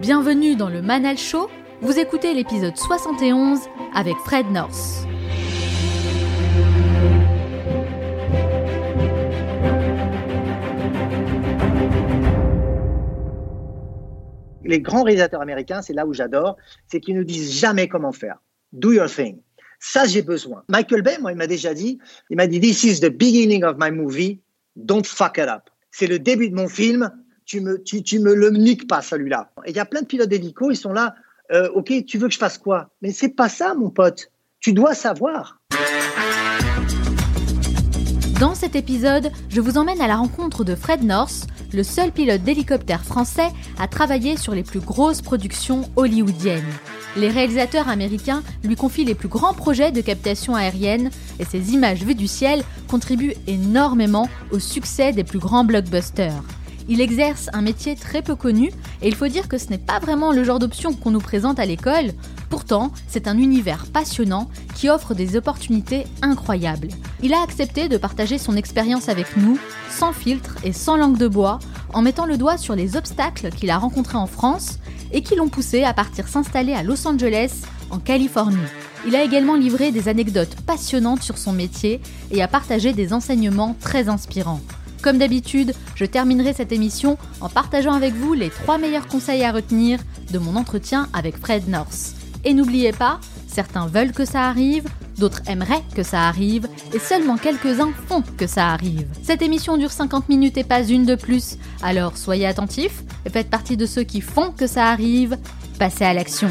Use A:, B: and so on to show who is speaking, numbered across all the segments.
A: Bienvenue dans le Manal Show. Vous écoutez l'épisode 71 avec Fred North.
B: Les grands réalisateurs américains, c'est là où j'adore, c'est qu'ils nous disent jamais comment faire. Do your thing. Ça, j'ai besoin. Michael Bay, moi, il m'a déjà dit, il m'a dit, This is the beginning of my movie, don't fuck it up. C'est le début de mon film, tu me, tu, me le niques pas, celui-là. Et il y a plein de pilotes d'hélico, ils sont là, euh, ok, tu veux que je fasse quoi? Mais c'est pas ça, mon pote. Tu dois savoir.
A: Dans cet épisode, je vous emmène à la rencontre de Fred North, le seul pilote d'hélicoptère français à travailler sur les plus grosses productions hollywoodiennes. Les réalisateurs américains lui confient les plus grands projets de captation aérienne et ces images vues du ciel contribuent énormément au succès des plus grands blockbusters. Il exerce un métier très peu connu et il faut dire que ce n'est pas vraiment le genre d'option qu'on nous présente à l'école. Pourtant, c'est un univers passionnant qui offre des opportunités incroyables. Il a accepté de partager son expérience avec nous, sans filtre et sans langue de bois, en mettant le doigt sur les obstacles qu'il a rencontrés en France et qui l'ont poussé à partir s'installer à Los Angeles, en Californie. Il a également livré des anecdotes passionnantes sur son métier et a partagé des enseignements très inspirants. Comme d'habitude, je terminerai cette émission en partageant avec vous les trois meilleurs conseils à retenir de mon entretien avec Fred North. Et n'oubliez pas, certains veulent que ça arrive, d'autres aimeraient que ça arrive, et seulement quelques-uns font que ça arrive. Cette émission dure 50 minutes et pas une de plus, alors soyez attentifs et faites partie de ceux qui font que ça arrive. Passez à l'action.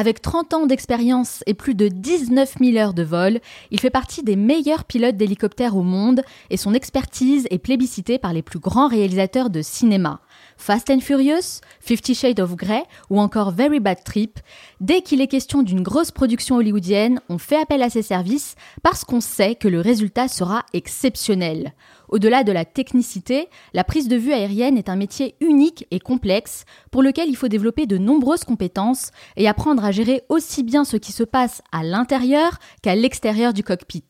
A: Avec 30 ans d'expérience et plus de 19 000 heures de vol, il fait partie des meilleurs pilotes d'hélicoptères au monde et son expertise est plébiscitée par les plus grands réalisateurs de cinéma. Fast and Furious, Fifty Shades of Grey ou encore Very Bad Trip, dès qu'il est question d'une grosse production hollywoodienne, on fait appel à ses services parce qu'on sait que le résultat sera exceptionnel. Au-delà de la technicité, la prise de vue aérienne est un métier unique et complexe pour lequel il faut développer de nombreuses compétences et apprendre à gérer aussi bien ce qui se passe à l'intérieur qu'à l'extérieur du cockpit.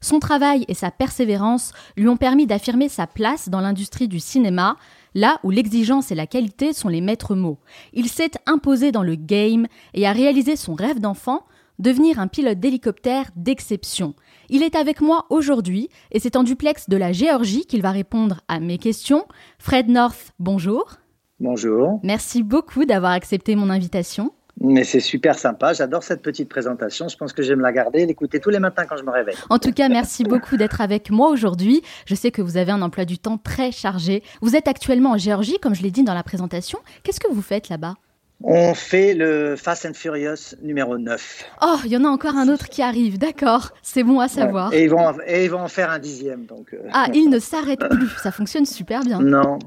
A: Son travail et sa persévérance lui ont permis d'affirmer sa place dans l'industrie du cinéma, là où l'exigence et la qualité sont les maîtres mots. Il s'est imposé dans le game et a réalisé son rêve d'enfant, devenir un pilote d'hélicoptère d'exception. Il est avec moi aujourd'hui et c'est en duplex de la Géorgie qu'il va répondre à mes questions. Fred North, bonjour.
B: Bonjour.
A: Merci beaucoup d'avoir accepté mon invitation.
B: Mais c'est super sympa, j'adore cette petite présentation. Je pense que je vais me la garder et l'écouter tous les matins quand je me réveille.
A: En tout cas, merci beaucoup d'être avec moi aujourd'hui. Je sais que vous avez un emploi du temps très chargé. Vous êtes actuellement en Géorgie, comme je l'ai dit dans la présentation. Qu'est-ce que vous faites là-bas?
B: On fait le Fast and Furious numéro 9.
A: Oh, il y en a encore un autre qui arrive, d'accord. C'est bon à savoir.
B: Et, ils vont, et ils vont en faire un dixième. Donc, euh.
A: Ah, il ne s'arrête plus. Ça fonctionne super bien.
B: Non.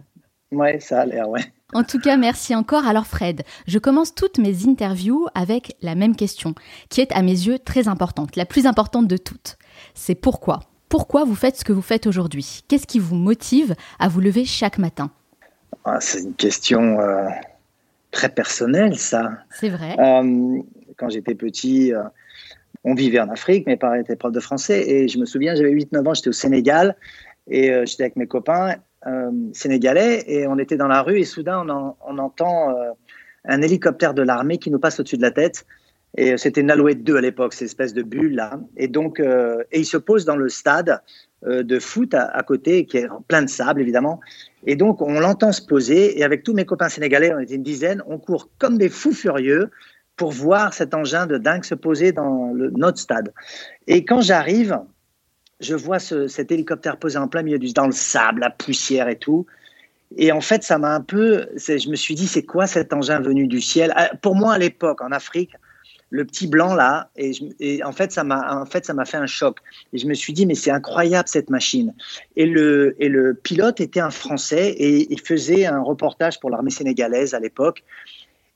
B: Ouais, ça a l'air, ouais.
A: En tout cas, merci encore. Alors Fred, je commence toutes mes interviews avec la même question, qui est à mes yeux très importante, la plus importante de toutes. C'est pourquoi? Pourquoi vous faites ce que vous faites aujourd'hui? Qu'est-ce qui vous motive à vous lever chaque matin?
B: Ah, C'est une question euh, très personnelle, ça.
A: C'est vrai.
B: Euh, quand j'étais petit, euh, on vivait en Afrique, mes parents étaient profs de français, et je me souviens, j'avais 8-9 ans, j'étais au Sénégal, et j'étais avec mes copains, euh, sénégalais et on était dans la rue et soudain on, entend euh, un hélicoptère de l'armée qui nous passe au-dessus de la tête. Et euh, c'était une Alouette 2 à l'époque, cette espèce de bulle là. Et donc, et il se pose dans le stade de foot à, côté, qui est plein de sable évidemment. Et donc, on l'entend se poser. Et avec tous mes copains sénégalais, on était une dizaine, on court comme des fous furieux pour voir cet engin de dingue se poser dans le, notre stade. Et quand j'arrive, je vois cet hélicoptère posé en plein milieu du dans le sable, la poussière et tout. Et en fait, ça m'a un peu. Je me suis dit, c'est quoi cet engin venu du ciel? Ah, Pour moi, à l'époque, en Afrique, le petit blanc là, et, en fait, ça m'a en fait, ça m'a fait un choc. Et je me suis dit, mais c'est incroyable cette machine. Et le et le pilote était un Français et il faisait un reportage pour l'armée sénégalaise à l'époque.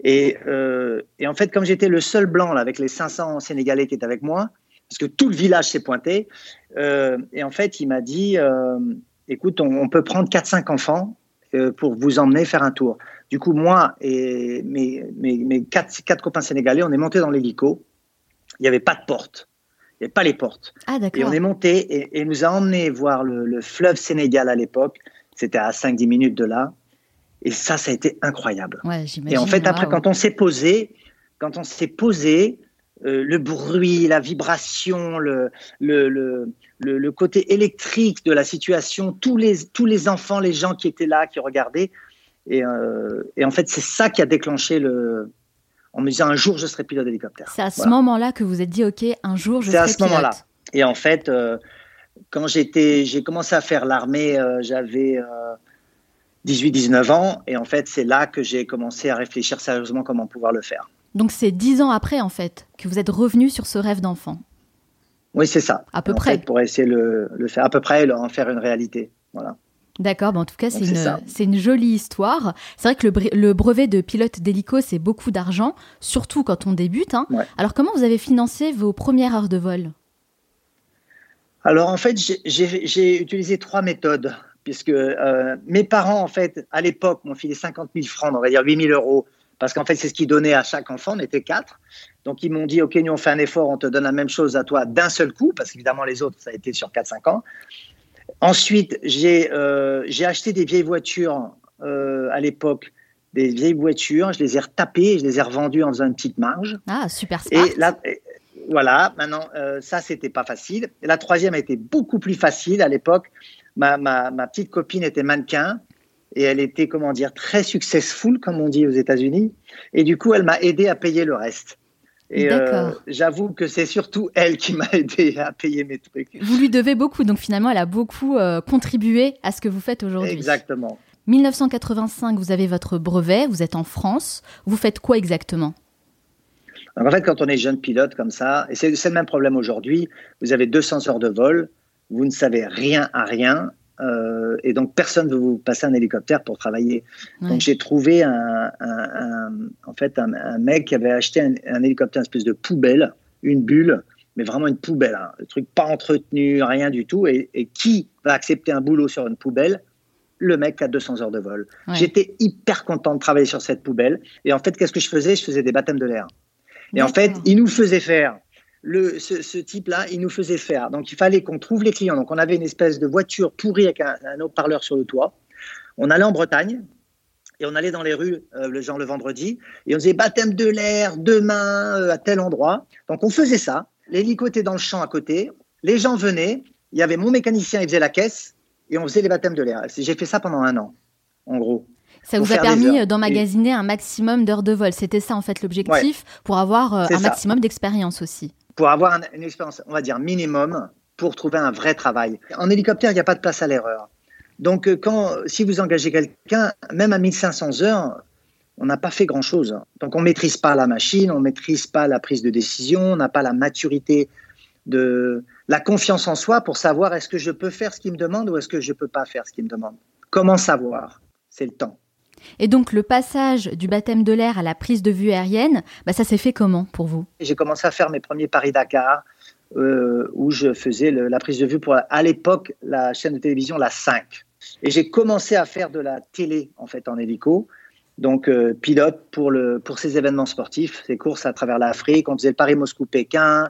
B: Et, euh, et en fait, comme j'étais le seul blanc là, avec les 500 Sénégalais qui étaient avec moi, parce que tout le village s'est pointé. Euh, et en fait, il m'a dit, euh, écoute, on, peut prendre 4-5 enfants pour vous emmener faire un tour. Du coup, moi et mes, mes, mes quatre, quatre, copains sénégalais, on est montés dans l'hélico. Il n'y avait pas de porte. Il n'y avait pas les portes.
A: Ah,
B: et on est monté et, et nous a emmené voir le, fleuve Sénégal à l'époque. C'était à 5-10 minutes de là. Et ça, ça a été incroyable. et en fait, après, quand on s'est posé, quand on s'est posé, euh, le bruit, la vibration, le, le, le, le, côté électrique de la situation, tous les, tous les enfants, les gens qui étaient là, qui regardaient. Et, euh, et en fait, c'est ça qui a déclenché le. En me disant un jour, je serai pilote d'hélicoptère.
A: C'est à ce moment-là que vous êtes dit, OK, un jour, je serai pilote. C'est à ce moment-là.
B: Et en fait, euh, quand j'étais, j'ai commencé à faire l'armée, j'avais 18-19 ans. Et en fait, c'est là que j'ai commencé à réfléchir sérieusement comment pouvoir le faire.
A: Donc c'est dix ans après, en fait, que vous êtes revenu sur ce rêve d'enfant.
B: Oui, c'est ça.
A: À peu près.
B: pour essayer de le, faire à peu près, en faire une réalité. Voilà.
A: D'accord, en tout cas, c'est une, une, jolie histoire. C'est vrai que le, brevet de pilote d'hélico, c'est beaucoup d'argent, surtout quand on débute. Hein. Alors, comment vous avez financé vos premières heures de vol?
B: Alors, en fait, j'ai utilisé trois méthodes, puisque euh, mes parents, en fait, à l'époque, m'ont filé 50 000 francs, on va dire 8 000 euros, parce qu'en fait, c'est ce qu'ils donnaient à chaque enfant. On était quatre. Donc, ils m'ont dit, OK, nous, on fait un effort, on te donne la même chose à toi d'un seul coup, parce qu'évidemment, les autres, ça a été sur 4-5 ans. Ensuite, euh, j'ai acheté des vieilles voitures euh, à l'époque, des vieilles voitures. Je les ai retapées, je les ai revendues en faisant une petite marge.
A: Ah, super smart.
B: Et là, voilà, maintenant, euh, ça, c'était pas facile. Et la troisième a été beaucoup plus facile à l'époque. Ma, ma, ma, petite copine était mannequin et elle était, comment dire, très successful, comme on dit aux États-Unis. Et du coup, elle m'a aidé à payer le reste. Et euh, j'avoue que c'est surtout elle qui m'a aidé à payer mes trucs.
A: Vous lui devez beaucoup, donc finalement, elle a beaucoup euh, contribué à ce que vous faites aujourd'hui.
B: Exactement.
A: 1985, vous avez votre brevet, vous êtes en France. Vous faites quoi exactement?
B: En fait, quand on est jeune pilote comme ça, et c'est le même problème aujourd'hui, vous avez 200 heures de vol, vous ne savez rien à rien, euh, et donc personne ne veut vous passer un hélicoptère pour travailler. Donc j'ai trouvé un, en fait un, mec qui avait acheté un, hélicoptère, une espèce de poubelle, une bulle, mais vraiment une poubelle, un hein. truc pas entretenu, rien du tout. Et, qui va accepter un boulot sur une poubelle? Le mec a 200 heures de vol. J'étais hyper content de travailler sur cette poubelle. Et en fait, qu'est-ce que je faisais? Je faisais des baptêmes de l'air. Et en fait, il nous faisait faire le, ce, type-là, il nous faisait faire. Donc, il fallait qu'on trouve les clients. Donc, on avait une espèce de voiture pourrie avec un, haut-parleur sur le toit. On allait en Bretagne et on allait dans les rues, euh, le genre le vendredi, et on faisait baptême de l'air demain euh, à tel endroit. Donc, on faisait ça. L'hélico était dans le champ à côté. Les gens venaient. Il y avait mon mécanicien, il faisait la caisse et on faisait les baptêmes de l'air. J'ai fait ça pendant un an, en gros.
A: Ça vous a permis d'emmagasiner un maximum d'heures de vol. C'était ça en fait l'objectif pour avoir euh, un maximum d'expérience aussi
B: pour avoir une expérience, on va dire, minimum pour trouver un vrai travail. En hélicoptère, il n'y a pas de place à l'erreur. Donc, euh, quand, si vous engagez quelqu'un, même à 1500 heures, on n'a pas fait grand-chose. Donc, on ne maîtrise pas la machine, on ne maîtrise pas la prise de décision, on n'a pas la maturité de la confiance en soi pour savoir est-ce que je peux faire ce qu'il me demande ou est-ce que je ne peux pas faire ce qu'il me demande. Comment savoir? C'est le temps.
A: Et donc le passage du baptême de l'air à la prise de vue aérienne, bah, ça s'est fait comment pour vous?
B: J'ai commencé à faire mes premiers Paris-Dakar, euh, où je faisais la prise de vue pour, à l'époque, la chaîne de télévision La 5. Et j'ai commencé à faire de la télé, en fait, en hélico. Donc, euh, pilote pour, le, pour ces événements sportifs, ces courses à travers l'Afrique. On faisait le Paris-Moscou-Pékin,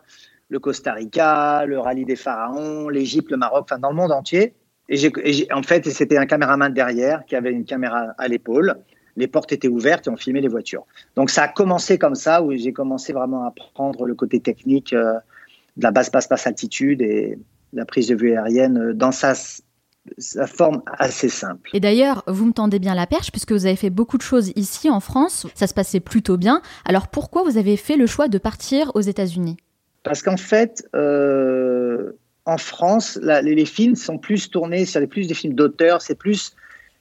B: le Costa Rica, le rallye des pharaons, l'Égypte, le Maroc, enfin dans le monde entier. Et, en fait, c'était un caméraman derrière qui avait une caméra à l'épaule. Les portes étaient ouvertes et on filmait les voitures. Donc ça a commencé comme ça, où j'ai commencé vraiment à prendre le côté technique euh, de la basse basse basse altitude et la prise de vue aérienne dans sa, sa forme assez simple.
A: Et d'ailleurs, vous me tendez bien la perche puisque vous avez fait beaucoup de choses ici en France. Ça se passait plutôt bien. Alors pourquoi vous avez fait le choix de partir aux États-Unis?
B: Parce qu'en fait, euh, en France, les, films sont plus tournés sur les plus des films d'auteur, c'est plus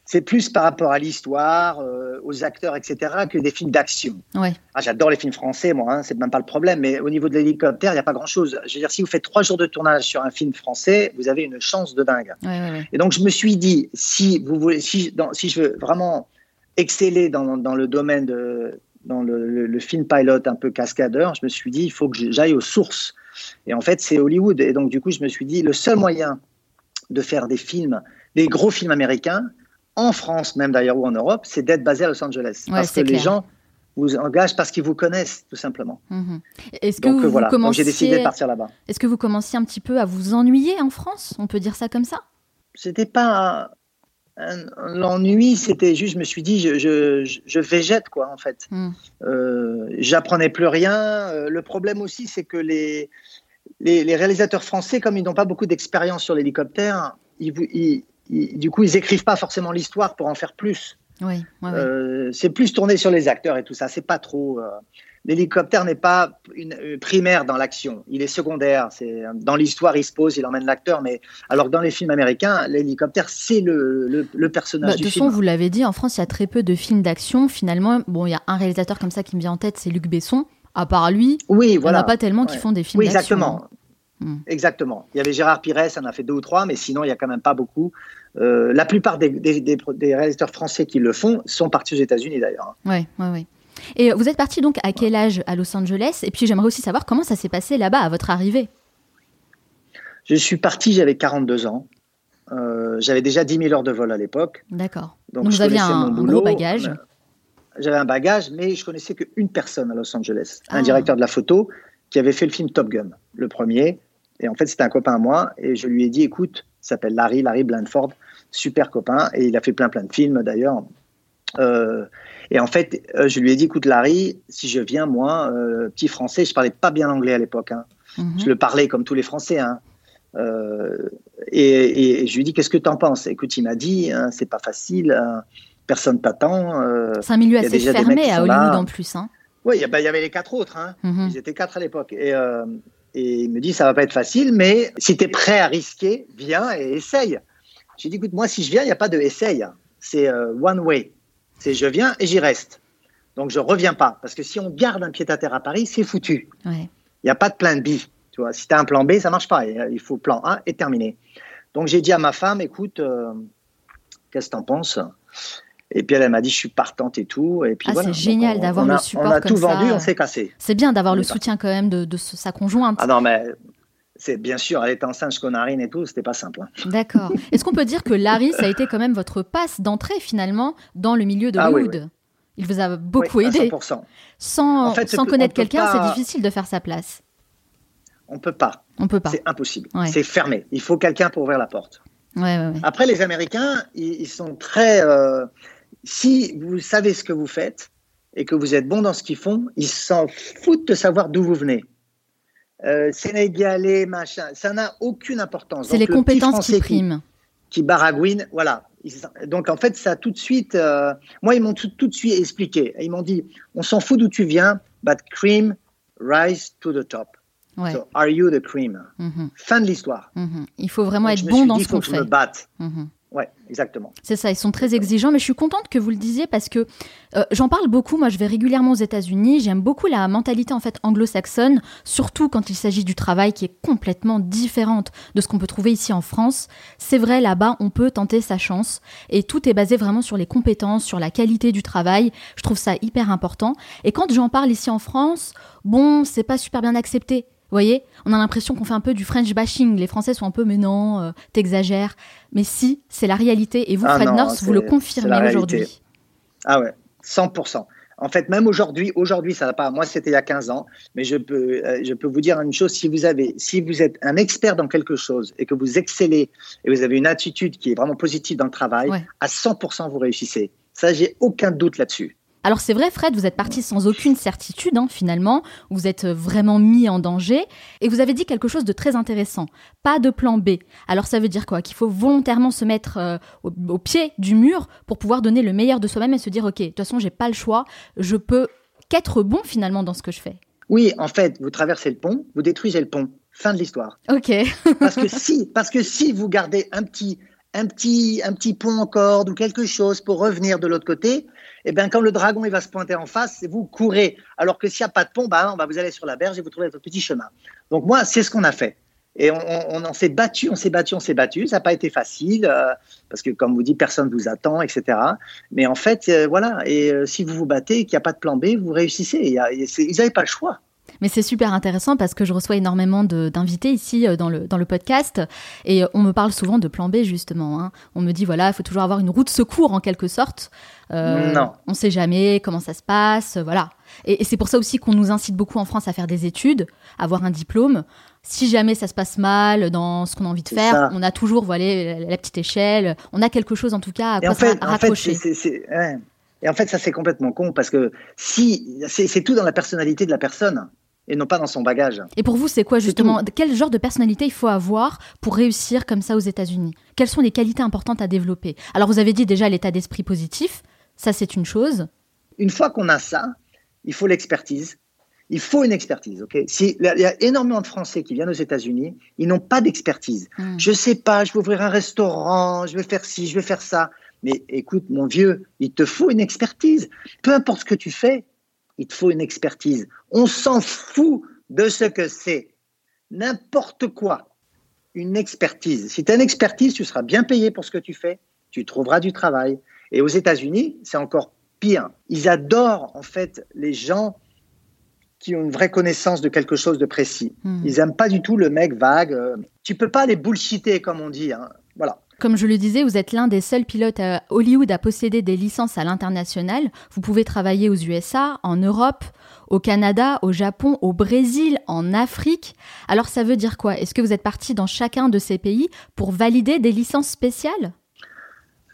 B: c'est plus par rapport à l'histoire, euh, aux acteurs, etc., que des films d'action.
A: Ouais.
B: Ah, J'adore les films français, moi, hein, c'est même pas le problème, mais au niveau de l'hélicoptère, il n'y a pas grand-chose. Je veux dire, si vous faites trois jours de tournage sur un film français, vous avez une chance de dingue.
A: Ouais,
B: Et donc, je me suis dit, si, vous voulez, si, si je veux vraiment exceller dans, dans le domaine de dans le, le, film pilot un peu cascadeur, je me suis dit, il faut que j'aille aux sources. Et en fait, c'est Hollywood. Et donc, du coup, je me suis dit, le seul moyen de faire des films, des gros films américains, en France même d'ailleurs ou en Europe, c'est d'être basé à Los Angeles. Parce que les gens, vous engagent parce qu'ils vous connaissent, tout simplement.
A: Mhm. Est-ce que vous, voilà.
B: j'ai décidé de partir là-bas.
A: Est-ce que vous commenciez un petit peu à vous ennuyer en France? On peut dire ça comme ça?
B: C'était pas l'ennui, c'était juste, je me suis dit, je, je, je végète, quoi, en fait. Hmm. Euh, j'apprenais plus rien. Euh, le problème aussi, c'est que les, les, réalisateurs français, comme ils n'ont pas beaucoup d'expérience sur l'hélicoptère, ils, du coup, ils écrivent pas forcément l'histoire pour en faire plus.
A: Oui,
B: euh, c'est plus tourné sur les acteurs et tout ça. C'est pas trop. L'hélicoptère n'est pas une, euh, primaire dans l'action, il est secondaire. C'est dans l'histoire, il se pose, il emmène l'acteur. Mais alors dans les films américains, l'hélicoptère c'est le, le, personnage bah, du
A: de
B: film.
A: De toute façon, vous l'avez dit, en France, il y a très peu de films d'action. Finalement, bon, il y a un réalisateur comme ça qui me vient en tête, c'est Luc Besson. À part lui,
B: oui,
A: voilà.
B: il
A: n'y en a pas tellement qui font des films
B: oui,
A: d'action.
B: Exactement. Hmm. Exactement. Il y avait Gérard Pires, ça en a fait deux ou trois, mais sinon, il n'y a quand même pas beaucoup. Euh, la plupart des, des, des, réalisateurs français qui le font sont partis aux États-Unis d'ailleurs.
A: Oui, oui, oui. Et vous êtes parti donc à quel âge à Los Angeles? Et puis j'aimerais aussi savoir comment ça s'est passé là-bas à votre arrivée.
B: Je suis parti, j'avais 42 ans. Euh, j'avais déjà 10 000 heures de vol à l'époque.
A: D'accord. Donc, vous aviez un, gros bagage. Euh,
B: j'avais un bagage, mais je connaissais qu'une personne à Los Angeles, un ah. directeur de la photo qui avait fait le film Top Gun, le premier. Et en fait, c'était un copain à moi. Et je lui ai dit, écoute, il s'appelle Larry, Larry Blandford, super copain. Et il a fait plein, plein de films d'ailleurs. Euh, et en fait, euh, je lui ai dit, écoute Larry, si je viens, moi, euh, petit français, je parlais pas bien anglais à l'époque. Hein. Mhm. Je le parlais comme tous les Français. Hein. Et, je lui ai dit, qu'est-ce que tu en penses? Écoute, il m'a dit, hein, c'est pas facile, hein. personne t'attend.
A: c'est un milieu assez fermé à Hollywood en plus.
B: Oui, il y, avait les quatre autres. Mhm. Ils étaient quatre à l'époque. Et, et, il me dit, ça va pas être facile, mais si tu es prêt à risquer, viens et essaye. J'ai dit, écoute, moi, si je viens, il n'y a pas de essaye. C'est one way. C'est je viens et j'y reste. Donc je reviens pas. Parce que si on garde un pied-à-terre à Paris, c'est foutu. Il n'y a pas de plan B. Tu vois, si tu as un plan B, ça marche pas. Il faut plan A et terminé. Donc j'ai dit à ma femme, écoute, euh, qu'est-ce que tu en penses? Et puis elle, m'a dit, je suis partante et tout. Et puis
A: ah, c'est génial d'avoir le support.
B: On a tout vendu,
A: on
B: s'est cassé.
A: C'est bien d'avoir le soutien quand même de, sa conjointe.
B: Ah non, mais c'est bien sûr, elle était enceinte jusqu'aux narines et tout, c'était pas simple. Hein.
A: D'accord. Est-ce qu'on peut dire que Larry, ça a été quand même votre passe d'entrée finalement dans le milieu de ah Hollywood Il vous a beaucoup aidé.
B: 100%.
A: Sans, sans connaître quelqu'un, c'est difficile de faire sa place.
B: On peut pas.
A: On peut pas.
B: C'est impossible. C'est fermé. Il faut quelqu'un pour ouvrir la porte. Après, les Américains, ils, sont très. Euh, si vous savez ce que vous faites et que vous êtes bon dans ce qu'ils font, ils s'en foutent de savoir d'où vous venez. Euh, sénégalais, machin, ça n'a aucune importance.
A: C'est les compétences qui priment.
B: Qui, baragouinent, voilà. Donc en fait, ça tout de suite. Euh, moi, ils m'ont tout, de suite expliqué. Ils m'ont dit on s'en fout d'où tu viens, but cream rise to the top. So, are you the cream? Mhm. Fin de l'histoire.
A: Mhm. Il faut vraiment être bon dans ce qu'on fait. Je
B: me batte. Mhm. Ouais, exactement.
A: C'est ça, ils sont très exigeants, mais je suis contente que vous le disiez parce que euh, j'en parle beaucoup. Moi, je vais régulièrement aux États-Unis. J'aime beaucoup la mentalité en fait anglo-saxonne, surtout quand il s'agit du travail qui est complètement différente de ce qu'on peut trouver ici en France. C'est vrai, là-bas, on peut tenter sa chance et tout est basé vraiment sur les compétences, sur la qualité du travail. Je trouve ça hyper important. Et quand j'en parle ici en France, bon, c'est pas super bien accepté. Vous voyez, on a l'impression qu'on fait un peu du French bashing. Les Français sont un peu, mais non, euh, t'exagères. Mais si, c'est la réalité. Et vous, ah Fred North, vous le confirmez aujourd'hui.
B: Ah ouais, 100%. En fait, même aujourd'hui, aujourd'hui, ça va pas. Moi, c'était il y a 15 ans, mais je peux, euh, je peux vous dire une chose. Si vous avez, si vous êtes un expert dans quelque chose et que vous excellez et vous avez une attitude qui est vraiment positive dans le travail, à 100%, vous réussissez. Ça, j'ai aucun doute là-dessus.
A: Alors c'est vrai, Fred, vous êtes parti sans aucune certitude, hein, finalement. Vous êtes euh, vraiment mis en danger. Et vous avez dit quelque chose de très intéressant. Pas de plan B. Alors ça veut dire quoi? Qu'il faut volontairement se mettre euh, au, pied du mur pour pouvoir donner le meilleur de soi-même et se dire, OK, de toute façon, j'ai pas le choix. Je peux qu'être bon finalement dans ce que je fais.
B: Oui, en fait, vous traversez le pont, vous détruisez le pont. Fin de l'histoire.
A: Ok.
B: parce que si, parce que si vous gardez un petit, un petit, un petit pont en corde ou quelque chose pour revenir de l'autre côté, eh bien, quand le dragon il va se pointer en face, vous courez. Alors que s'il n'y a pas de pont, bah, vous allez sur la berge et vous trouvez votre petit chemin. Donc moi, c'est ce qu'on a fait. Et on, s'est battu, on s'est battu, on s'est battu. Ça n'a pas été facile euh, parce que, comme vous dites, personne ne vous attend, etc. Mais en fait, euh, voilà. Et euh, si vous vous battez et qu'il n'y a pas de plan B, vous réussissez. ils n'avaient pas le choix.
A: Mais c'est super intéressant parce que je reçois énormément d'invités ici dans le, dans le podcast et on me parle souvent de plan B justement. Hein. On me dit voilà, il faut toujours avoir une route secours en quelque sorte.
B: Euh, non.
A: On ne sait jamais comment ça se passe, voilà. Et, c'est pour ça aussi qu'on nous incite beaucoup en France à faire des études, avoir un diplôme. Si jamais ça se passe mal dans ce qu'on a envie de faire, on a toujours voilà, la, petite échelle, on a quelque chose en tout cas à quoi raccrocher.
B: Et en fait, ça c'est complètement con parce que si c'est tout dans la personnalité de la personne et non pas dans son bagage.
A: Et pour vous, c'est quoi justement Quel genre de personnalité il faut avoir pour réussir comme ça aux États-Unis? Quelles sont les qualités importantes à développer? Alors, vous avez dit déjà l'état d'esprit positif, ça c'est une chose.
B: Une fois qu'on a ça, il faut l'expertise. Il faut une expertise, ok? Il y a énormément de Français qui viennent aux États-Unis, ils n'ont pas d'expertise. Hmm. Je sais pas, je vais ouvrir un restaurant, je vais faire ci, je vais faire ça. Mais écoute, mon vieux, il te faut une expertise. Peu importe ce que tu fais, il te faut une expertise. On s'en fout de ce que c'est. N'importe quoi. Une expertise. Si tu as une expertise, tu seras bien payé pour ce que tu fais, tu trouveras du travail. Et aux États-Unis, c'est encore pire. Ils adorent en fait les gens qui ont une vraie connaissance de quelque chose de précis. Hmm. Ils n'aiment pas du tout le mec vague. Euh, tu peux pas les bullshiter comme on dit. Hein. Voilà.
A: Comme je le disais, vous êtes l'un des seuls pilotes à Hollywood à posséder des licences à l'international. Vous pouvez travailler aux USA, en Europe, au Canada, au Japon, au Brésil, en Afrique. Alors ça veut dire quoi? Est-ce que vous êtes parti dans chacun de ces pays pour valider des licences spéciales?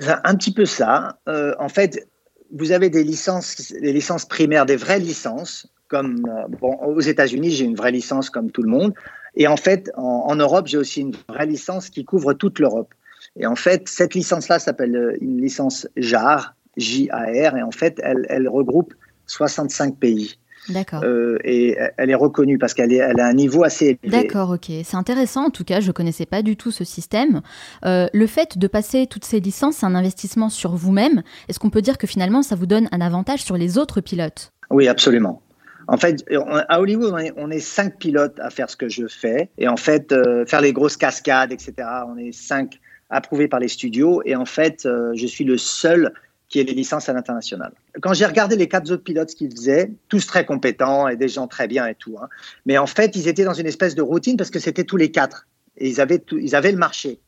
B: Un petit peu ça. Euh, en fait, vous avez des licences, des licences primaires, des vraies licences. Comme euh, aux États-Unis, j'ai une vraie licence comme tout le monde. Et en fait, en Europe, j'ai aussi une vraie licence qui couvre toute l'Europe. Et en fait, cette licence-là s'appelle euh, une licence JAR, J-A-R, et en fait, elle, elle regroupe 65 pays.
A: D'accord.
B: Euh, et elle est reconnue parce qu'elle elle a un niveau assez
A: élevé. D'accord, ok. C'est intéressant. En tout cas, je ne connaissais pas du tout ce système. Euh, le fait de passer toutes ces licences, c'est un investissement sur vous-même. Est-ce qu'on peut dire que finalement, ça vous donne un avantage sur les autres pilotes?
B: Oui, absolument. En fait, à Hollywood, on est, cinq pilotes à faire ce que je fais. Et en fait, faire les grosses cascades, etc., on est cinq approuvé par les studios. Et en fait, euh, je suis le seul qui ait les licences à l'international. Quand j'ai regardé les quatre autres pilotes ce qu'ils faisaient, tous très compétents et des gens très bien et tout, hein, mais en fait, ils étaient dans une espèce de routine parce que c'était tous les quatre et ils avaient, ils avaient le marché.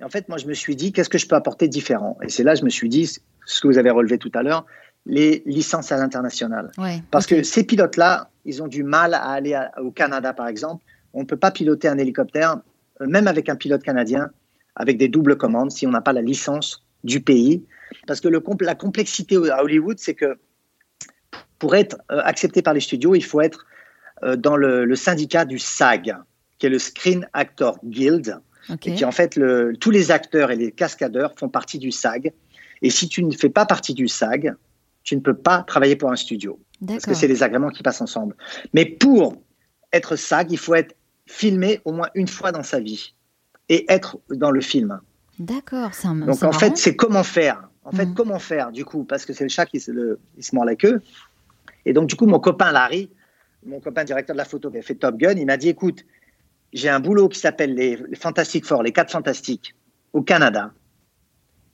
B: Et en fait, moi, je me suis dit, qu'est-ce que je peux apporter différent? Et c'est là, je me suis dit, ce que vous avez relevé tout à l'heure, les licences à l'international. parce que ces pilotes-là, ils ont du mal à aller au Canada, par exemple. On ne peut pas piloter un hélicoptère, euh, même avec un pilote canadien, avec des doubles commandes si on n'a pas la licence du pays. Parce que le, la complexité à Hollywood, c'est que pour être euh, accepté par les studios, il faut être euh, dans le, syndicat du SAG, qui est le Screen Actor Guild, et qui en fait, le, tous les acteurs et les cascadeurs font partie du SAG. Et si tu ne fais pas partie du SAG, tu ne peux pas travailler pour un studio. Parce que c'est les agréments qui passent ensemble. Mais pour être SAG, il faut être filmé au moins une fois dans sa vie et être dans le film.
A: D'accord,
B: c'est un Donc en fait, c'est comment faire. En fait, mm. comment faire du coup Parce que c'est le chat qui se, le, il se mord la queue. Et donc du coup, mon copain Larry, mon copain directeur de la photo qui a fait Top Gun, il m'a dit écoute, j'ai un boulot qui s'appelle les, Fantastic Four, les quatre fantastiques, au Canada.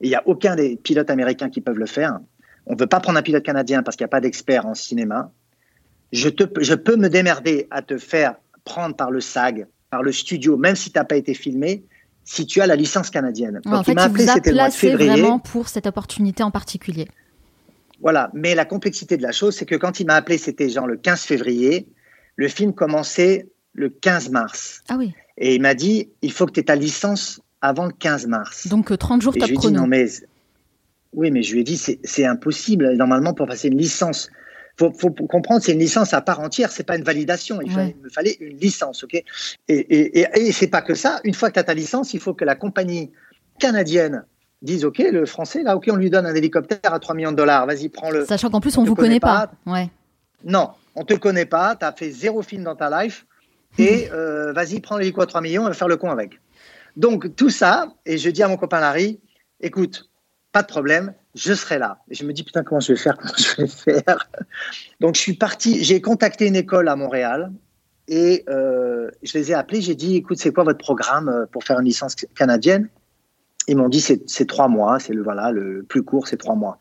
B: Il n'y a aucun des pilotes américains qui peuvent le faire. On ne veut pas prendre un pilote canadien parce qu'il n'y a pas d'expert en cinéma. Je, te, je peux me démerder à te faire prendre par le SAG, par le studio, même si tu n'as pas été filmé, si tu as la licence canadienne.
A: en fait, il m'a appelé, c'était le mois de février. vraiment pour cette opportunité en particulier.
B: Voilà, mais la complexité de la chose, c'est que quand il m'a appelé, c'était genre le 15 février. Le film commençait le 15 mars.
A: Ah oui.
B: Et il m'a dit, il faut que tu aies ta licence avant le 15 mars.
A: Donc 30 euh, jours top chrono.
B: non mais oui, mais je lui ai dit c'est impossible. Normalement, pour passer une licence faut, faut comprendre, c'est une licence à part entière, c'est pas une validation. Il, me fallait une licence, ok? Et, et, et, c'est pas que ça. Une fois que tu as ta licence, il faut que la compagnie canadienne dise ok, le français là, ok, on lui donne un hélicoptère à 3 millions de dollars, vas-y, prends-le.
A: Sachant qu'en plus on, ne vous connaît, pas. Ouais.
B: Non, on te connaît pas, tu as fait zéro film dans ta life et euh, vas-y, prends l'hélico à 3 millions et va faire le con avec. Donc tout ça, et je dis à mon copain Larry, écoute, pas de problème, je serai là. Et je me dis, putain, comment je vais faire Comment je vais faire Donc, je suis parti, j'ai contacté une école à Montréal et euh, je les ai appelés. J'ai dit, écoute, c'est quoi votre programme euh, pour faire une licence canadienne? Ils m'ont dit, c'est trois mois. C'est le, voilà, le plus court, c'est trois mois.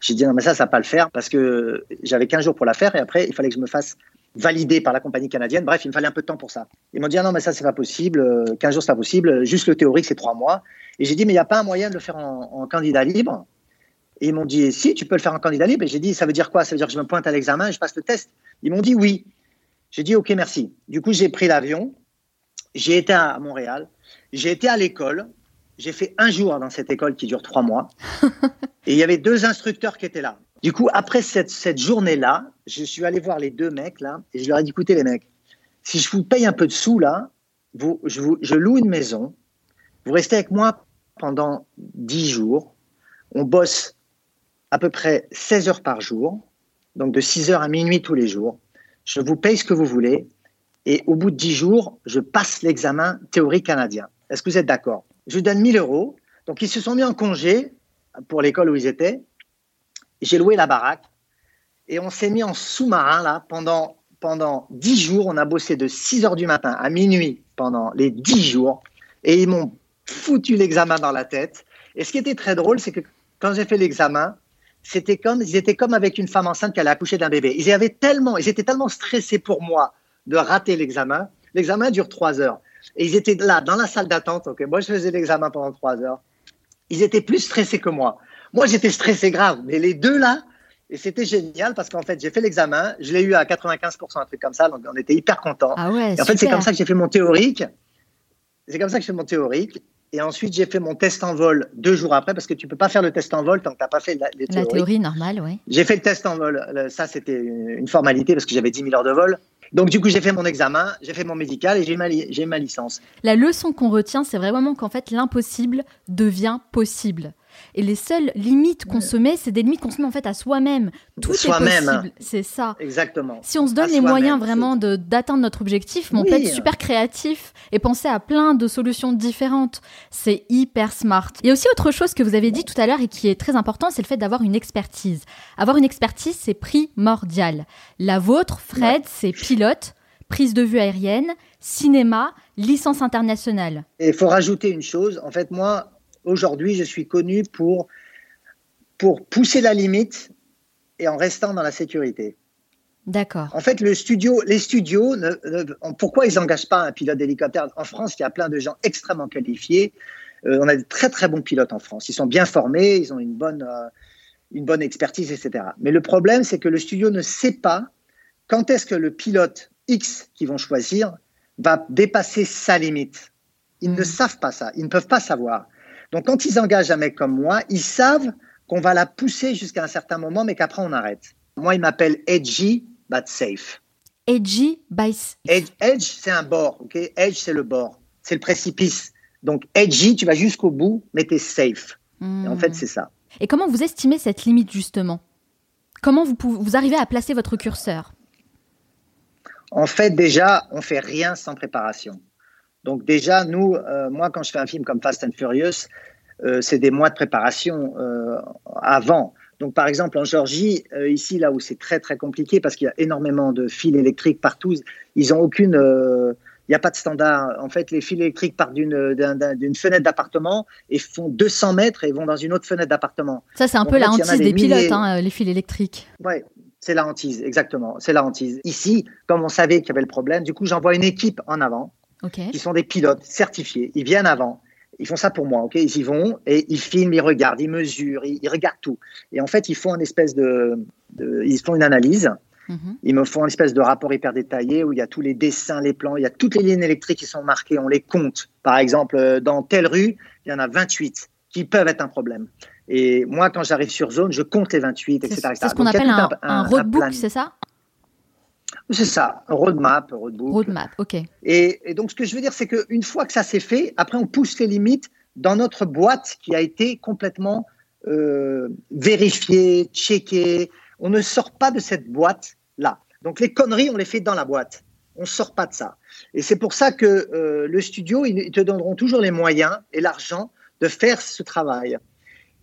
B: J'ai dit, non, mais ça, ça va pas le faire parce que j'avais 15 jours pour la faire et après, il fallait que je me fasse validé par la compagnie canadienne. Bref, il me fallait un peu de temps pour ça. Ils m'ont dit, ah non, mais ça, c'est pas possible. 15 jours, c'est pas possible. Juste le théorique, c'est trois mois. Et j'ai dit, mais il n'y a pas un moyen de le faire en, candidat libre. Et ils m'ont dit, si, tu peux le faire en candidat libre. Et j'ai dit, ça veut dire quoi? Ça veut dire que je me pointe à l'examen je passe le test. Ils m'ont dit oui. J'ai dit, OK, merci. Du coup, j'ai pris l'avion. J'ai été à Montréal. J'ai été à l'école. J'ai fait un jour dans cette école qui dure trois mois. et il y avait deux instructeurs qui étaient là. Du coup, après cette, cette journée-là, je suis allé voir les deux mecs là et je leur ai dit écoutez les mecs, si je vous paye un peu de sous là, vous, je, vous, je loue une maison, vous restez avec moi pendant dix jours, on bosse à peu près 16 heures par jour, donc de 6 heures à minuit tous les jours. Je vous paye ce que vous voulez et au bout de 10 jours, je passe l'examen théorique canadien. Est-ce que vous êtes d'accord? Je vous donne 1000 euros. Donc ils se sont mis en congé pour l'école où ils étaient j'ai loué la baraque et on s'est mis en sous-marin là pendant pendant dix jours. On a bossé de 6 heures du matin à minuit pendant les dix jours et ils m'ont foutu l'examen dans la tête. Et ce qui était très drôle, c'est que quand j'ai fait l'examen, c'était comme ils étaient comme avec une femme enceinte qui allait accoucher d'un bébé. Ils avaient tellement, ils étaient tellement stressés pour moi de rater l'examen. L'examen dure trois heures et ils étaient là dans la salle d'attente. Ok, moi je faisais l'examen pendant trois heures. Ils étaient plus stressés que moi. Moi, j'étais stressé grave, mais les deux là, et c'était génial parce qu'en fait, j'ai fait l'examen, je l'ai eu à 95%, un truc comme ça, donc on était hyper contents.
A: Ah ouais,
B: et en fait, c'est comme ça que j'ai fait mon théorique. C'est comme ça que j'ai fait mon théorique. Et ensuite, j'ai fait mon test en vol deux jours après, parce que tu peux pas faire le test en vol tant que tu n'as pas fait la,
A: la théorie normale, oui.
B: J'ai fait le test en vol. Ça, c'était une formalité parce que j'avais 10 000 heures de vol. Donc, du coup, j'ai fait mon examen, j'ai fait mon médical et j'ai ma, ma licence.
A: La leçon qu'on retient, c'est vraiment qu'en fait, l'impossible devient possible. Et les seules limites qu'on se met, c'est des limites qu'on se met en fait à soi-même. Tout est possible, c'est ça.
B: Exactement.
A: Si on se donne les moyens vraiment d'atteindre notre objectif, on peut être super créatif et penser à plein de solutions différentes. C'est hyper smart. Il y a aussi autre chose que vous avez dit tout à l'heure et qui est très important, c'est le fait d'avoir une expertise. Avoir une expertise, c'est primordial. La vôtre, Fred, c'est pilote, prise de vue aérienne, cinéma, licence internationale.
B: Et il faut rajouter une chose. En fait, moi, Aujourd'hui, je suis connu pour, pour pousser la limite et en restant dans la sécurité.
A: D'accord.
B: En fait, le studio, les studios, pourquoi ils n'engagent pas un pilote d'hélicoptère? En France, il y a plein de gens extrêmement qualifiés. Euh, on a de très très bons pilotes en France. Ils sont bien formés, ils ont une bonne, euh, une bonne expertise, etc. Mais le problème, c'est que le studio ne sait pas quand est-ce que le pilote X qu'ils vont choisir va dépasser sa limite. Ils ne hmm. savent pas ça, ils ne peuvent pas savoir. Donc, quand ils engagent un mec comme moi, ils savent qu'on va la pousser jusqu'à un certain moment, mais qu'après, on arrête. Moi, il m'appelle edgy, but safe.
A: Edgy, by
B: Edge, edge c'est un bord, ok? Edge, c'est le bord, c'est le précipice. Donc, edgy, tu vas jusqu'au bout, mais tu es safe. en fait, hmm. c'est ça.
A: Et comment vous estimez cette limite, justement? Comment vous, vous arrivez à placer votre curseur?
B: En fait, déjà, on fait rien sans préparation. Donc déjà, nous, euh, moi, quand je fais un film comme Fast and Furious, euh, c'est des mois de préparation euh, avant. Donc par exemple, en Georgie, ici, là où c'est très très compliqué, parce qu'il y a énormément de fils électriques partout, ils n'ont aucune... il n'y a pas de standard. En fait, les fils électriques partent d'une fenêtre d'appartement et font 200 mètres et vont dans une autre fenêtre d'appartement.
A: Ça, c'est un peu la hantise des, pilotes, hein, les fils électriques.
B: Oui, c'est la hantise, exactement. C'est la hantise. Ici, comme on savait qu'il y avait le problème, du coup, j'envoie une équipe en avant qui sont des pilotes certifiés. Ils viennent avant. Ils font ça pour moi, ok Ils y vont et ils filment, ils regardent, ils mesurent, ils, regardent tout. Et en fait, ils font une espèce de, ils font une analyse. Mhm. Ils me font une espèce de rapport hyper détaillé où il y a tous les dessins, les plans, il y a toutes les lignes électriques qui sont marquées, on les compte. Par exemple, euh, dans telle rue, il y en a 28 qui peuvent être un problème. Et moi, quand j'arrive sur zone, je compte les 28, etc.
A: C'est ce qu'on appelle un, un roadbook, c'est ça?
B: C'est ça, roadmap, roadbook.
A: Roadmap, ok.
B: Et, donc, ce que je veux dire, c'est qu'une fois que ça s'est fait, après, on pousse les limites dans notre boîte qui a été complètement euh, vérifiée, checkée. On ne sort pas de cette boîte-là. Donc, les conneries, on les fait dans la boîte. On ne sort pas de ça. Et c'est pour ça que euh, le studio, ils te donneront toujours les moyens et l'argent de faire ce travail.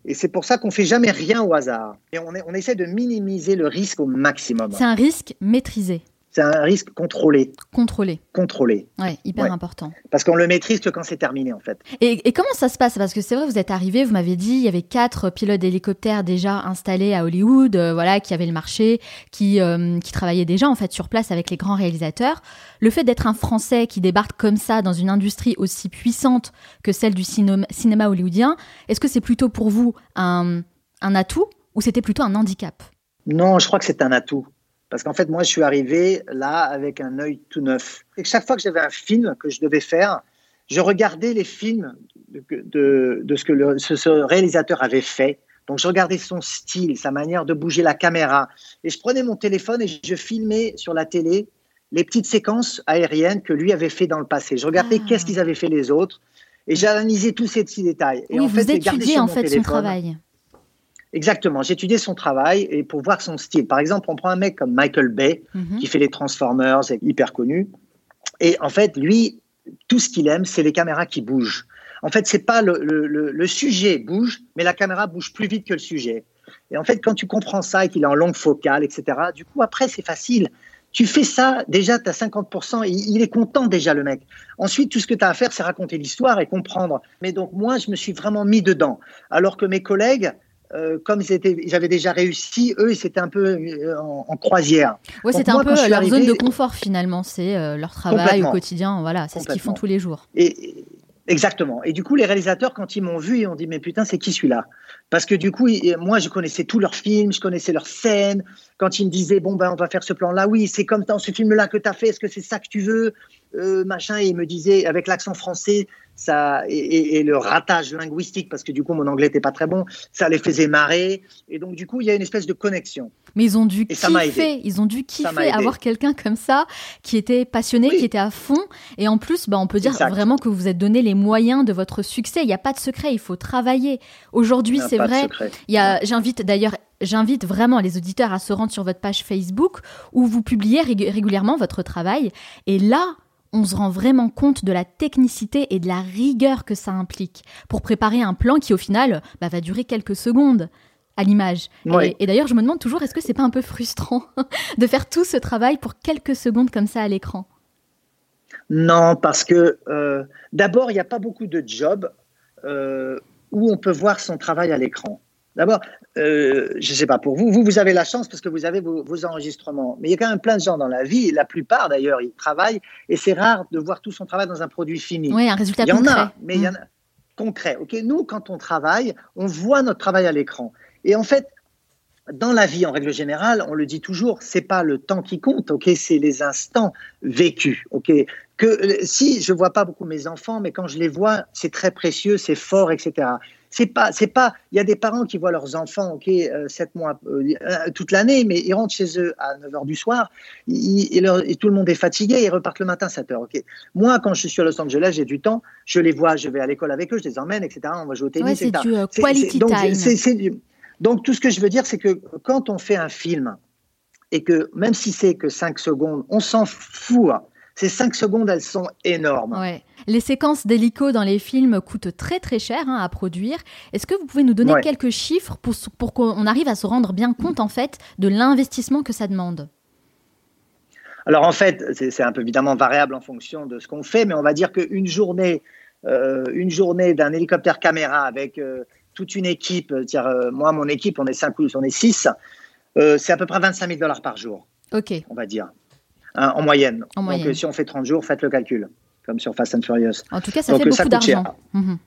B: Et c'est pour ça qu'on fait jamais rien au hasard. Et on, on essaie de minimiser le risque au maximum.
A: C'est un risque maîtrisé.
B: C'est un risque contrôlé.
A: Contrôlé.
B: Contrôlé.
A: Ouais, hyper important.
B: Parce qu'on le maîtrise que quand c'est terminé, en fait.
A: Et, comment ça se passe? Parce que c'est vrai, vous êtes arrivé, vous m'avez dit, il y avait quatre pilotes d'hélicoptères déjà installés à Hollywood, euh, voilà, qui avaient le marché, qui, euh, qui travaillaient déjà en fait sur place avec les grands réalisateurs. Le fait d'être un Français qui débarque comme ça dans une industrie aussi puissante que celle du cinéma, cinéma hollywoodien, est-ce que c'est plutôt pour vous un, un atout ou c'était plutôt un handicap?
B: Non, je crois que c'est un atout. Parce qu'en fait, moi, je suis arrivé là avec un œil tout neuf. Et chaque fois que j'avais un film que je devais faire, je regardais les films de, de, ce que ce, réalisateur avait fait. Donc, je regardais son style, sa manière de bouger la caméra. Et je prenais mon téléphone et je filmais sur la télé les petites séquences aériennes que lui avait fait dans le passé. Je regardais ah. qu'est-ce qu'ils avaient fait les autres et j'analysais tous ces petits détails.
A: Et oui, en vous fait, étudiez en fait son travail.
B: Exactement. J'ai étudié son travail et pour voir son style. Par exemple, on prend un mec comme Michael Bay, mhm. qui fait les Transformers, est hyper connu. Et en fait, lui, tout ce qu'il aime, c'est les caméras qui bougent. En fait, c'est pas le, le, le, sujet bouge, mais la caméra bouge plus vite que le sujet. Et en fait, quand tu comprends ça et qu'il est en longue focale, etc., du coup, après, c'est facile. Tu fais ça, déjà, tu as 50%, il est content déjà, le mec. Ensuite, tout ce que tu as à faire, c'est raconter l'histoire et comprendre. Mais donc, moi, je me suis vraiment mis dedans. Alors que mes collègues, euh, comme ils, avaient déjà réussi, eux, ils étaient un peu euh, en, croisière.
A: Ouais, c'était un peu leur zone de confort finalement, c'est euh, leur travail au quotidien, voilà, c'est ce qu'ils font tous les jours.
B: Et, exactement. Et du coup, les réalisateurs, quand ils m'ont vu, ils ont dit mais putain, c'est qui celui-là? Parce que du coup, moi, je connaissais tous leurs films, je connaissais leurs scènes. Quand ils me disaient bon ben, on va faire ce plan-là, oui, c'est comme dans ce film-là que tu as fait, est-ce que c'est ça que tu veux? Machin. Et ils me disaient avec l'accent français, ça et, le ratage linguistique parce que du coup mon anglais n'était pas très bon, ça les faisait marrer et donc du coup il y a une espèce de connexion.
A: Mais ils ont dû kiffer, ils ont dû kiffer avoir quelqu'un comme ça qui était passionné, qui était à fond et en plus bah on peut dire vraiment que vous vous êtes donné les moyens de votre succès. Il n'y a pas de secret, il faut travailler. Aujourd'hui c'est vrai. Il y a, j'invite d'ailleurs j'invite vraiment les auditeurs à se rendre sur votre page Facebook où vous publiez régulièrement votre travail. Et là, on se rend vraiment compte de la technicité et de la rigueur que ça implique pour préparer un plan qui au final bah, va durer quelques secondes à l'image. Et, d'ailleurs, je me demande toujours, est-ce que c'est pas un peu frustrant de faire tout ce travail pour quelques secondes comme ça à l'écran?
B: Non, parce que euh, d'abord, il n'y a pas beaucoup de jobs euh, où on peut voir son travail à l'écran. D'abord, euh, je ne sais pas pour vous, vous, vous avez la chance parce que vous avez vos, enregistrements. Mais il y a quand même plein de gens dans la vie, la plupart d'ailleurs, ils travaillent et c'est rare de voir tout son travail dans un produit fini.
A: Oui, un résultat
B: concret.
A: Il y
B: en a, mais il y en a concret. Ok, nous, quand on travaille, on voit notre travail à l'écran. Et en fait, dans la vie, en règle générale, on le dit toujours, c'est pas le temps qui compte, ok, c'est les instants vécus, ok. Que si je vois pas beaucoup mes enfants, mais quand je les vois, c'est très précieux, c'est fort, etc c'est pas, c'est pas. Il y a des parents qui voient leurs enfants, ok, euh, mois, euh, euh, toute l'année, mais ils rentrent chez eux à 9 h du soir, et tout le monde est fatigué, ils repartent le matin à 7 h ok. Moi, quand je suis à Los Angeles, j'ai du temps, je les vois, je vais à l'école avec eux, je les emmène, etc. On va jouer au tennis,
A: c'est du quality
B: donc,
A: time.
B: donc, tout ce que je veux dire, c'est que quand on fait un film, et que même si c'est que 5 secondes, on s'en fout. Hein. Ces 5 secondes, elles sont énormes.
A: Ouais. Les séquences d'hélico dans les films coûtent très très cher hein, à produire. Est-ce que vous pouvez nous donner quelques chiffres pour, pour qu'on arrive à se rendre bien compte en fait de l'investissement que ça demande?
B: Alors en fait, c'est un peu évidemment variable en fonction de ce qu'on fait, mais on va dire qu'une journée, euh, une journée d'un hélicoptère caméra avec euh, toute une équipe, euh, moi mon équipe, on est cinq ou on est six, c'est à peu près 25 000 dollars par jour.
A: Ok.
B: On va dire. Hein, en moyenne. En Donc si on fait 30 jours, faites le calcul comme sur Fast and Furious.
A: En tout cas, ça fait beaucoup d'argent. Mhm.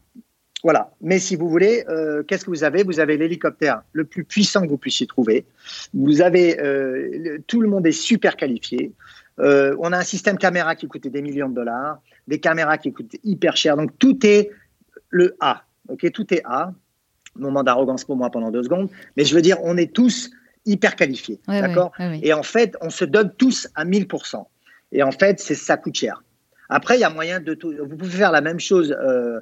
B: Voilà. Mais si vous voulez, euh, qu'est-ce que vous avez? Vous avez l'hélicoptère le plus puissant que vous puissiez trouver. Vous avez euh, tout le monde est super qualifié. Euh, on a un système caméra qui coûtait des millions de dollars, des caméras qui coûtent hyper cher. Donc tout est le A. Ok, tout est A. Moment d'arrogance pour moi pendant deux secondes, mais je veux dire, on est tous hyper qualifiés, d'accord? Et en fait, on se donne tous à 1000%. Et en fait, c'est ça coûte cher. Après, il y a moyen de tout. Vous pouvez faire la même chose. Euh,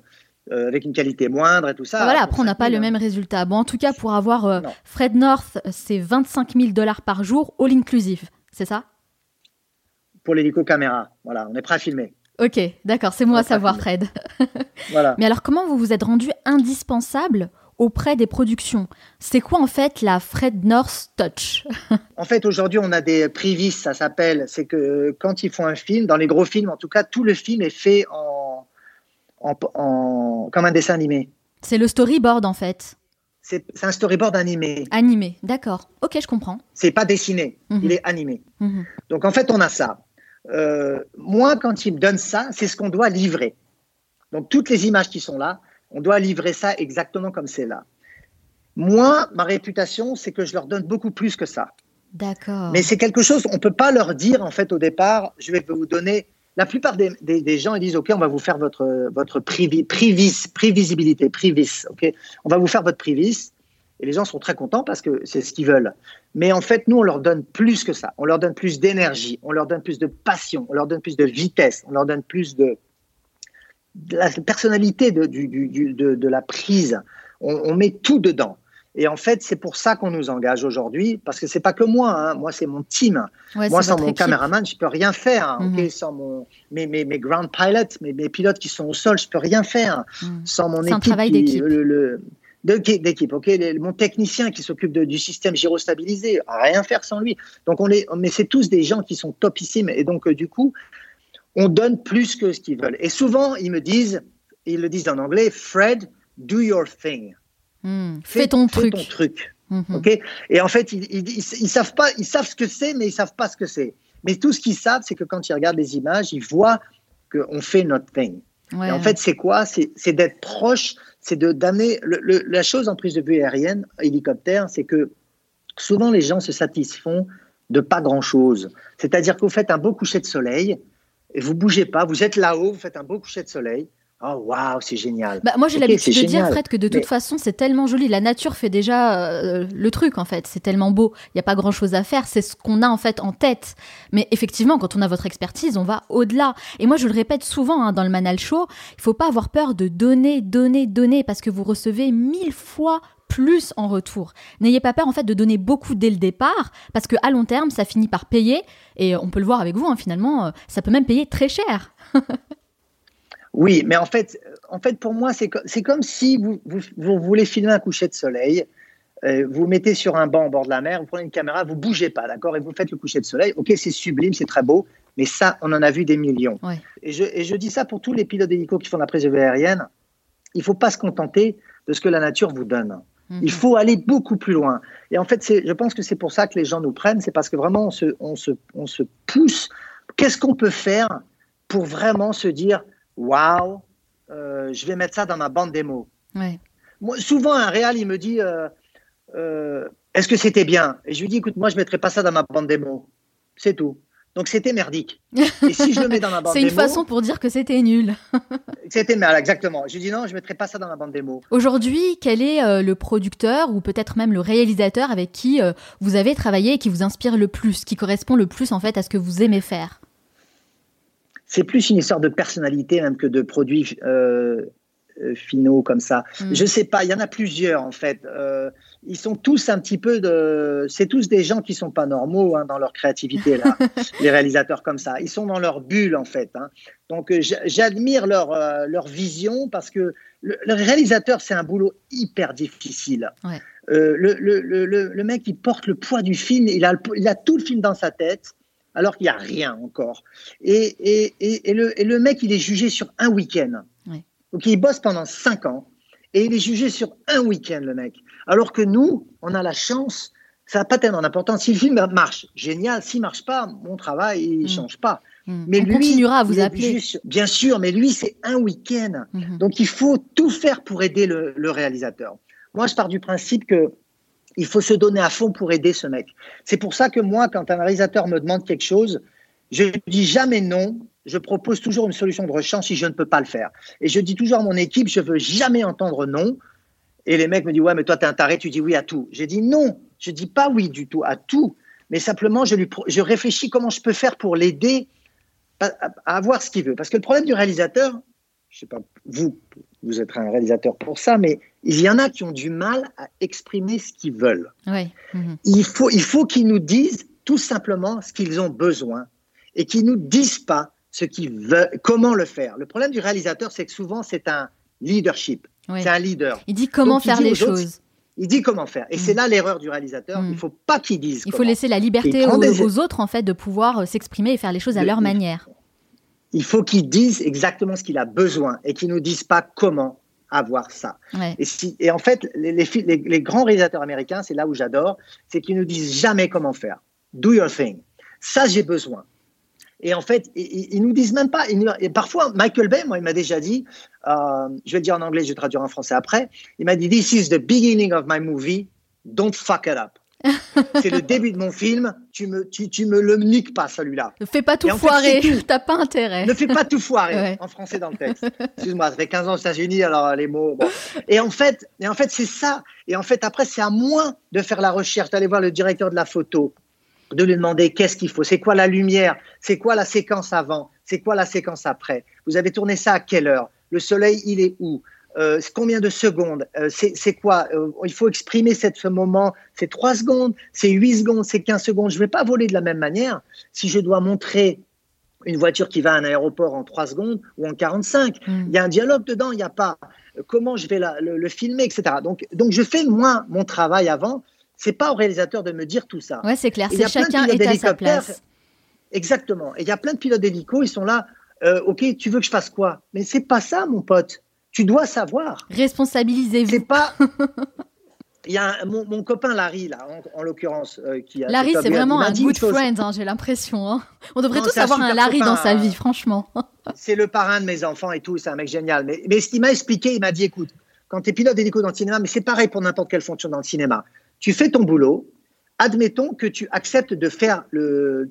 B: euh, avec une qualité moindre et tout ça.
A: Voilà, après on n'a pas le même résultat. Bon, en tout cas, pour avoir euh, Fred North, c'est 25 000 dollars par jour, all inclusive, c'est ça?
B: Pour l'hélico caméra, voilà, on est prêt à filmer.
A: Ok, d'accord, c'est moi à savoir, Fred. voilà. Mais alors, comment vous vous êtes rendu indispensable auprès des productions. C'est quoi en fait la Fred North Touch
B: En fait, aujourd'hui, on a des privis, ça s'appelle. C'est que quand ils font un film, dans les gros films, en tout cas, tout le film est fait en, en, comme un dessin animé.
A: C'est le storyboard en fait.
B: C'est un storyboard animé.
A: Animé, d'accord. Ok, je comprends.
B: C'est pas dessiné, mhm. il est animé. Mhm. Donc en fait, on a ça. Euh, moi, quand ils me donnent ça, c'est ce qu'on doit livrer. Donc toutes les images qui sont là, on doit livrer ça exactement comme c'est là. Moi, ma réputation, c'est que je leur donne beaucoup plus que ça.
A: D'accord.
B: Mais c'est quelque chose, on ne peut pas leur dire en fait au départ, je vais vous donner. La plupart des, gens ils disent ok, on va vous faire votre votre privis, prévisibilité, privis, ok, on va vous faire votre privis. Et les gens sont très contents parce que c'est ce qu'ils veulent. Mais en fait, nous, on leur donne plus que ça. On leur donne plus d'énergie, on leur donne plus de passion, on leur donne plus de vitesse, on leur donne plus de, la personnalité de, de, la prise. On, met tout dedans. Et en fait, c'est pour ça qu'on nous engage aujourd'hui, parce que c'est pas que moi, hein. moi c'est mon team. moi, sans mon caméraman, je peux rien faire. Hein, mhm. Sans mon, mes, mes, mes ground pilots, mes, mes, pilotes qui sont au sol, je peux rien faire. Mhm. Sans mon équipe.
A: un travail d'équipe.
B: Le, d'équipe, ok. mon technicien qui s'occupe du système gyrostabilisé, rien faire sans lui. Donc on est, mais c'est tous des gens qui sont topissimes et donc euh, du coup, on donne plus que ce qu'ils veulent. Et souvent, ils me disent, ils le disent en anglais, Fred, do your thing.
A: Hmm. fais, ton truc.
B: Ton truc. Mhm. ok? Et en fait, ils, ils, savent pas, ils savent ce que c'est, mais ils savent pas ce que c'est. Mais tout ce qu'ils savent, c'est que quand ils regardent les images, ils voient qu'on fait notre thing. Et en fait, c'est quoi? C'est d'être proche, c'est de d'amener la chose en prise de vue aérienne, hélicoptère, c'est que souvent les gens se satisfont de pas grand chose. C'est-à-dire que vous faites un beau coucher de soleil, et vous bougez pas, vous êtes là-haut, vous faites un beau coucher de soleil. Oh waouh, c'est génial.
A: Bah, moi j'ai l'habitude de dire Fred que de toute façon c'est tellement joli, la nature fait déjà euh, le truc en fait, c'est tellement beau, il n'y a pas grand chose à faire, c'est ce qu'on a en fait en tête. Mais effectivement quand on a votre expertise, on va au-delà. Et moi je le répète souvent hein, dans le Manal Show, il faut pas avoir peur de donner, donner, donner parce que vous recevez mille fois plus en retour. N'ayez pas peur en fait de donner beaucoup dès le départ parce que à long terme ça finit par payer et on peut le voir avec vous hein, finalement euh, ça peut même payer très cher.
B: oui, mais en fait, en fait pour moi c'est comme si vous, vous, voulez filmer un coucher de soleil. Euh, vous mettez sur un banc au bord de la mer, vous prenez une caméra, vous bougez pas, d'accord, et vous faites le coucher de soleil. Ok, c'est sublime, c'est très beau, mais ça, on en a vu des millions. Et, je, et, je, dis ça pour tous les pilotes d'hélico qui font la prise aérienne. Il faut pas se contenter de ce que la nature vous donne. Il mhm. faut aller beaucoup plus loin. Et en fait, je pense que c'est pour ça que les gens nous prennent, c'est parce que vraiment, on se, on se, on se pousse. Qu'est-ce qu'on peut faire pour vraiment se dire, waouh, euh, je vais mettre ça dans ma bande démo? Moi, souvent, un réal, il me dit, euh, euh, est-ce que c'était bien? Et je lui dis, écoute, moi, je ne mettrai pas ça dans ma bande démo. C'est tout. Donc c'était merdique.
A: Et si je le mets dans ma bande C'est une façon pour dire que c'était nul.
B: c'était mal, exactement. Je dis non, je ne mettrai pas ça dans ma bande démo.
A: Aujourd'hui, quel est euh, le producteur ou peut-être même le réalisateur avec qui euh, vous avez travaillé et qui vous inspire le plus, qui correspond le plus en fait à ce que vous aimez faire?
B: C'est plus une histoire de personnalité même que de produits euh, finaux comme ça. Je hmm. Je sais pas, il y en a plusieurs en fait ils sont tous un petit peu de. C'est tous des gens qui sont pas normaux hein, dans leur créativité, là, les réalisateurs comme ça. Ils sont dans leur bulle, en fait. Hein. Donc, euh, j'admire leur, euh, leur vision parce que le, réalisateur, c'est un boulot hyper difficile. Euh, le, le, le, mec, il porte le poids du film, il a, il a tout le film dans sa tête, alors qu'il n'y a rien encore. Et, et, et, le, et le mec, il est jugé sur un week-end. Donc, il bosse pendant cinq ans et il est jugé sur un week-end, le mec. Alors que nous, on a la chance, ça n'a pas tellement d'importance. Si le film marche, génial. S'il marche pas, mon travail, il ne mm. change pas.
A: Mm. Mais on lui, continuera à vous appeler.
B: bien sûr, mais lui, c'est un week-end. Mm-hmm. Donc, il faut tout faire pour aider le, réalisateur. Moi, je pars du principe que il faut se donner à fond pour aider ce mec. C'est pour ça que moi, quand un réalisateur me demande quelque chose, je dis jamais non. Je propose toujours une solution de rechange si je ne peux pas le faire. Et je dis toujours à mon équipe, je veux jamais entendre non. Et les mecs me disent, ouais, mais toi, t'es un taré, tu dis oui à tout. J'ai dit non, je dis pas oui du tout à tout, mais simplement, je, lui, je réfléchis comment je peux faire pour l'aider à, avoir ce qu'il veut. Parce que le problème du réalisateur, je sais pas, vous, vous êtes un réalisateur pour ça, mais il y en a qui ont du mal à exprimer ce qu'ils veulent.
A: Oui.
B: Mhm. Il faut, il faut qu'ils nous disent tout simplement ce qu'ils ont besoin et qu'ils nous disent pas ce comment le faire. Le problème du réalisateur, c'est que souvent, c'est un leadership. C'est un leader.
A: Il dit comment faire les choses.
B: il dit comment faire. Et c'est là l'erreur du réalisateur. Il ne faut pas qu'il dise.
A: Il faut laisser la liberté aux, autres, en fait, de pouvoir euh, s'exprimer et faire les choses à leur manière.
B: Il faut qu'il dise exactement ce qu'il a besoin et qu'il ne nous dise pas comment avoir ça. Et, si, et, en fait, les, les, grands réalisateurs américains, c'est là où j'adore, c'est qu'ils ne disent jamais comment faire. Do your thing. Ça, j'ai besoin. Et en fait, ils, ne nous disent même pas. et parfois, Michael Bay, moi, il m'a déjà dit, euh, je vais le dire en anglais, je vais traduire en français après. Il m'a dit, This is the beginning of my movie. Don't fuck it up. c'est le début de mon film. Tu me, tu, tu me le niques pas, celui-là.
A: Ne fais pas tout foirer. T'as pas intérêt.
B: Ne fais pas tout foirer. En français dans le texte. Excuse-moi, ça fait 15 ans aux États-Unis, alors les mots. Et en fait, et en fait, c'est ça. Et en fait, après, c'est à moi de faire la recherche, d'aller voir le directeur de la photo, de lui demander qu'est-ce qu'il faut, c'est quoi la lumière, c'est quoi la séquence avant, c'est quoi la séquence après. Vous avez tourné ça à quelle heure? Le soleil, il est où? Euh, Combien de secondes? Euh, C'est quoi? Euh, Il faut exprimer cette, ce moment. C'est 3 secondes, c'est 8 secondes, c'est 15 secondes. Je ne vais pas voler de la même manière. Si je dois montrer une voiture qui va à un aéroport en 3 secondes ou en 45, hmm. il y a un dialogue dedans, il n'y a pas comment je vais le, filmer, etc. Donc, donc je fais moi mon travail avant c'est pas au réalisateur de me dire tout ça.
A: Ouais, c'est clair. C'est chacun est à sa place.
B: Exactement. Et il y a plein de pilotes d'hélico, ils sont là. Euh, ok, tu veux que je fasse quoi? Mais c'est pas ça, mon pote. Tu dois savoir.
A: Responsabilisez-vous.
B: C'est pas. Il y a mon, copain Larry, là, en, l'occurrence, euh, qui a.
A: Larry, c'est vraiment un good friend, hein, j'ai l'impression. Hein. On devrait tous avoir un Larry dans sa vie, franchement.
B: c'est le parrain de mes enfants et tout, c'est un mec génial. Mais, mais ce qu'il m'a expliqué, il m'a dit écoute, quand tu es pilote d'hélico dans le cinéma, mais c'est pareil pour n'importe quelle fonction dans le cinéma tu fais ton boulot, admettons que tu acceptes de faire le,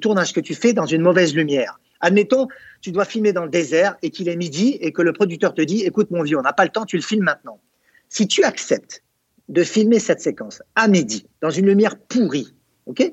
B: tournage que tu fais dans une mauvaise lumière. Admettons, tu dois filmer dans le désert et qu'il est midi et que le producteur te dit, écoute mon vieux, on n'a pas le temps, tu le filmes maintenant. Si tu acceptes de filmer cette séquence à midi, dans une lumière pourrie, ok,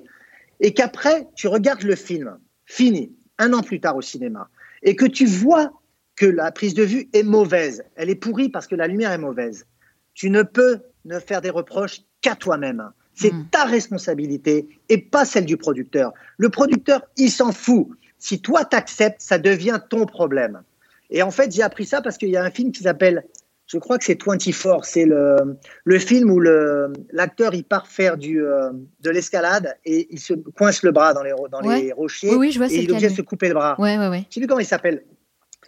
B: et qu'après tu regardes le film fini, un an plus tard au cinéma, et que tu vois que la prise de vue est mauvaise, elle est pourrie parce que la lumière est mauvaise, tu ne peux ne faire des reproches qu'à toi-même. C'est hmm. ta responsabilité et pas celle du producteur. Le producteur, il s'en fout. Si toi t'acceptes, ça devient ton problème. Et en fait, j'ai appris ça parce qu'il y a un film qui s'appelle, je crois que c'est 24, c'est le, le film où l'acteur il part faire du, euh, de l'escalade et il se coince le bras dans les, dans les rochers
A: oui, je vois,
B: et il est obligé de se couper le bras.
A: Ouais, ouais, ouais.
B: Je sais plus comment il s'appelle?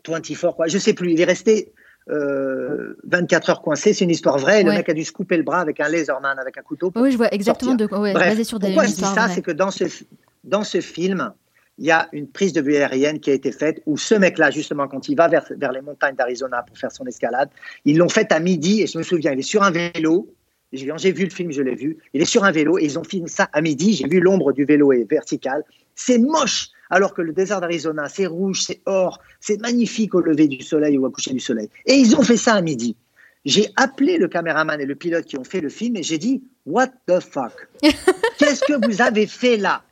B: 24, quoi. Je sais plus. Il est resté 24 euh, heures coincé, c'est une histoire vraie. Le mec a dû se couper le bras avec un laserman, avec un couteau.
A: oui, je vois exactement de quoi.
B: basé sur des pourquoi je dis ça C'est que dans ce, dans ce film, il y a une prise de vue aérienne qui a été faite où ce mec-là, justement, quand il va vers, vers les montagnes d'Arizona pour faire son escalade, ils l'ont fait à midi et je me souviens, il est sur un vélo. J'ai vu le film, je l'ai vu. Il est sur un vélo et ils ont filmé ça à midi. J'ai vu l'ombre du vélo est verticale. C'est moche alors que le désert d'Arizona, c'est rouge, c'est or, c'est magnifique au lever du soleil ou au coucher du soleil. Et ils ont fait ça à midi. J'ai appelé le caméraman et le pilote qui ont fait le film et j'ai dit What the fuck? Qu'est-ce que vous avez fait là?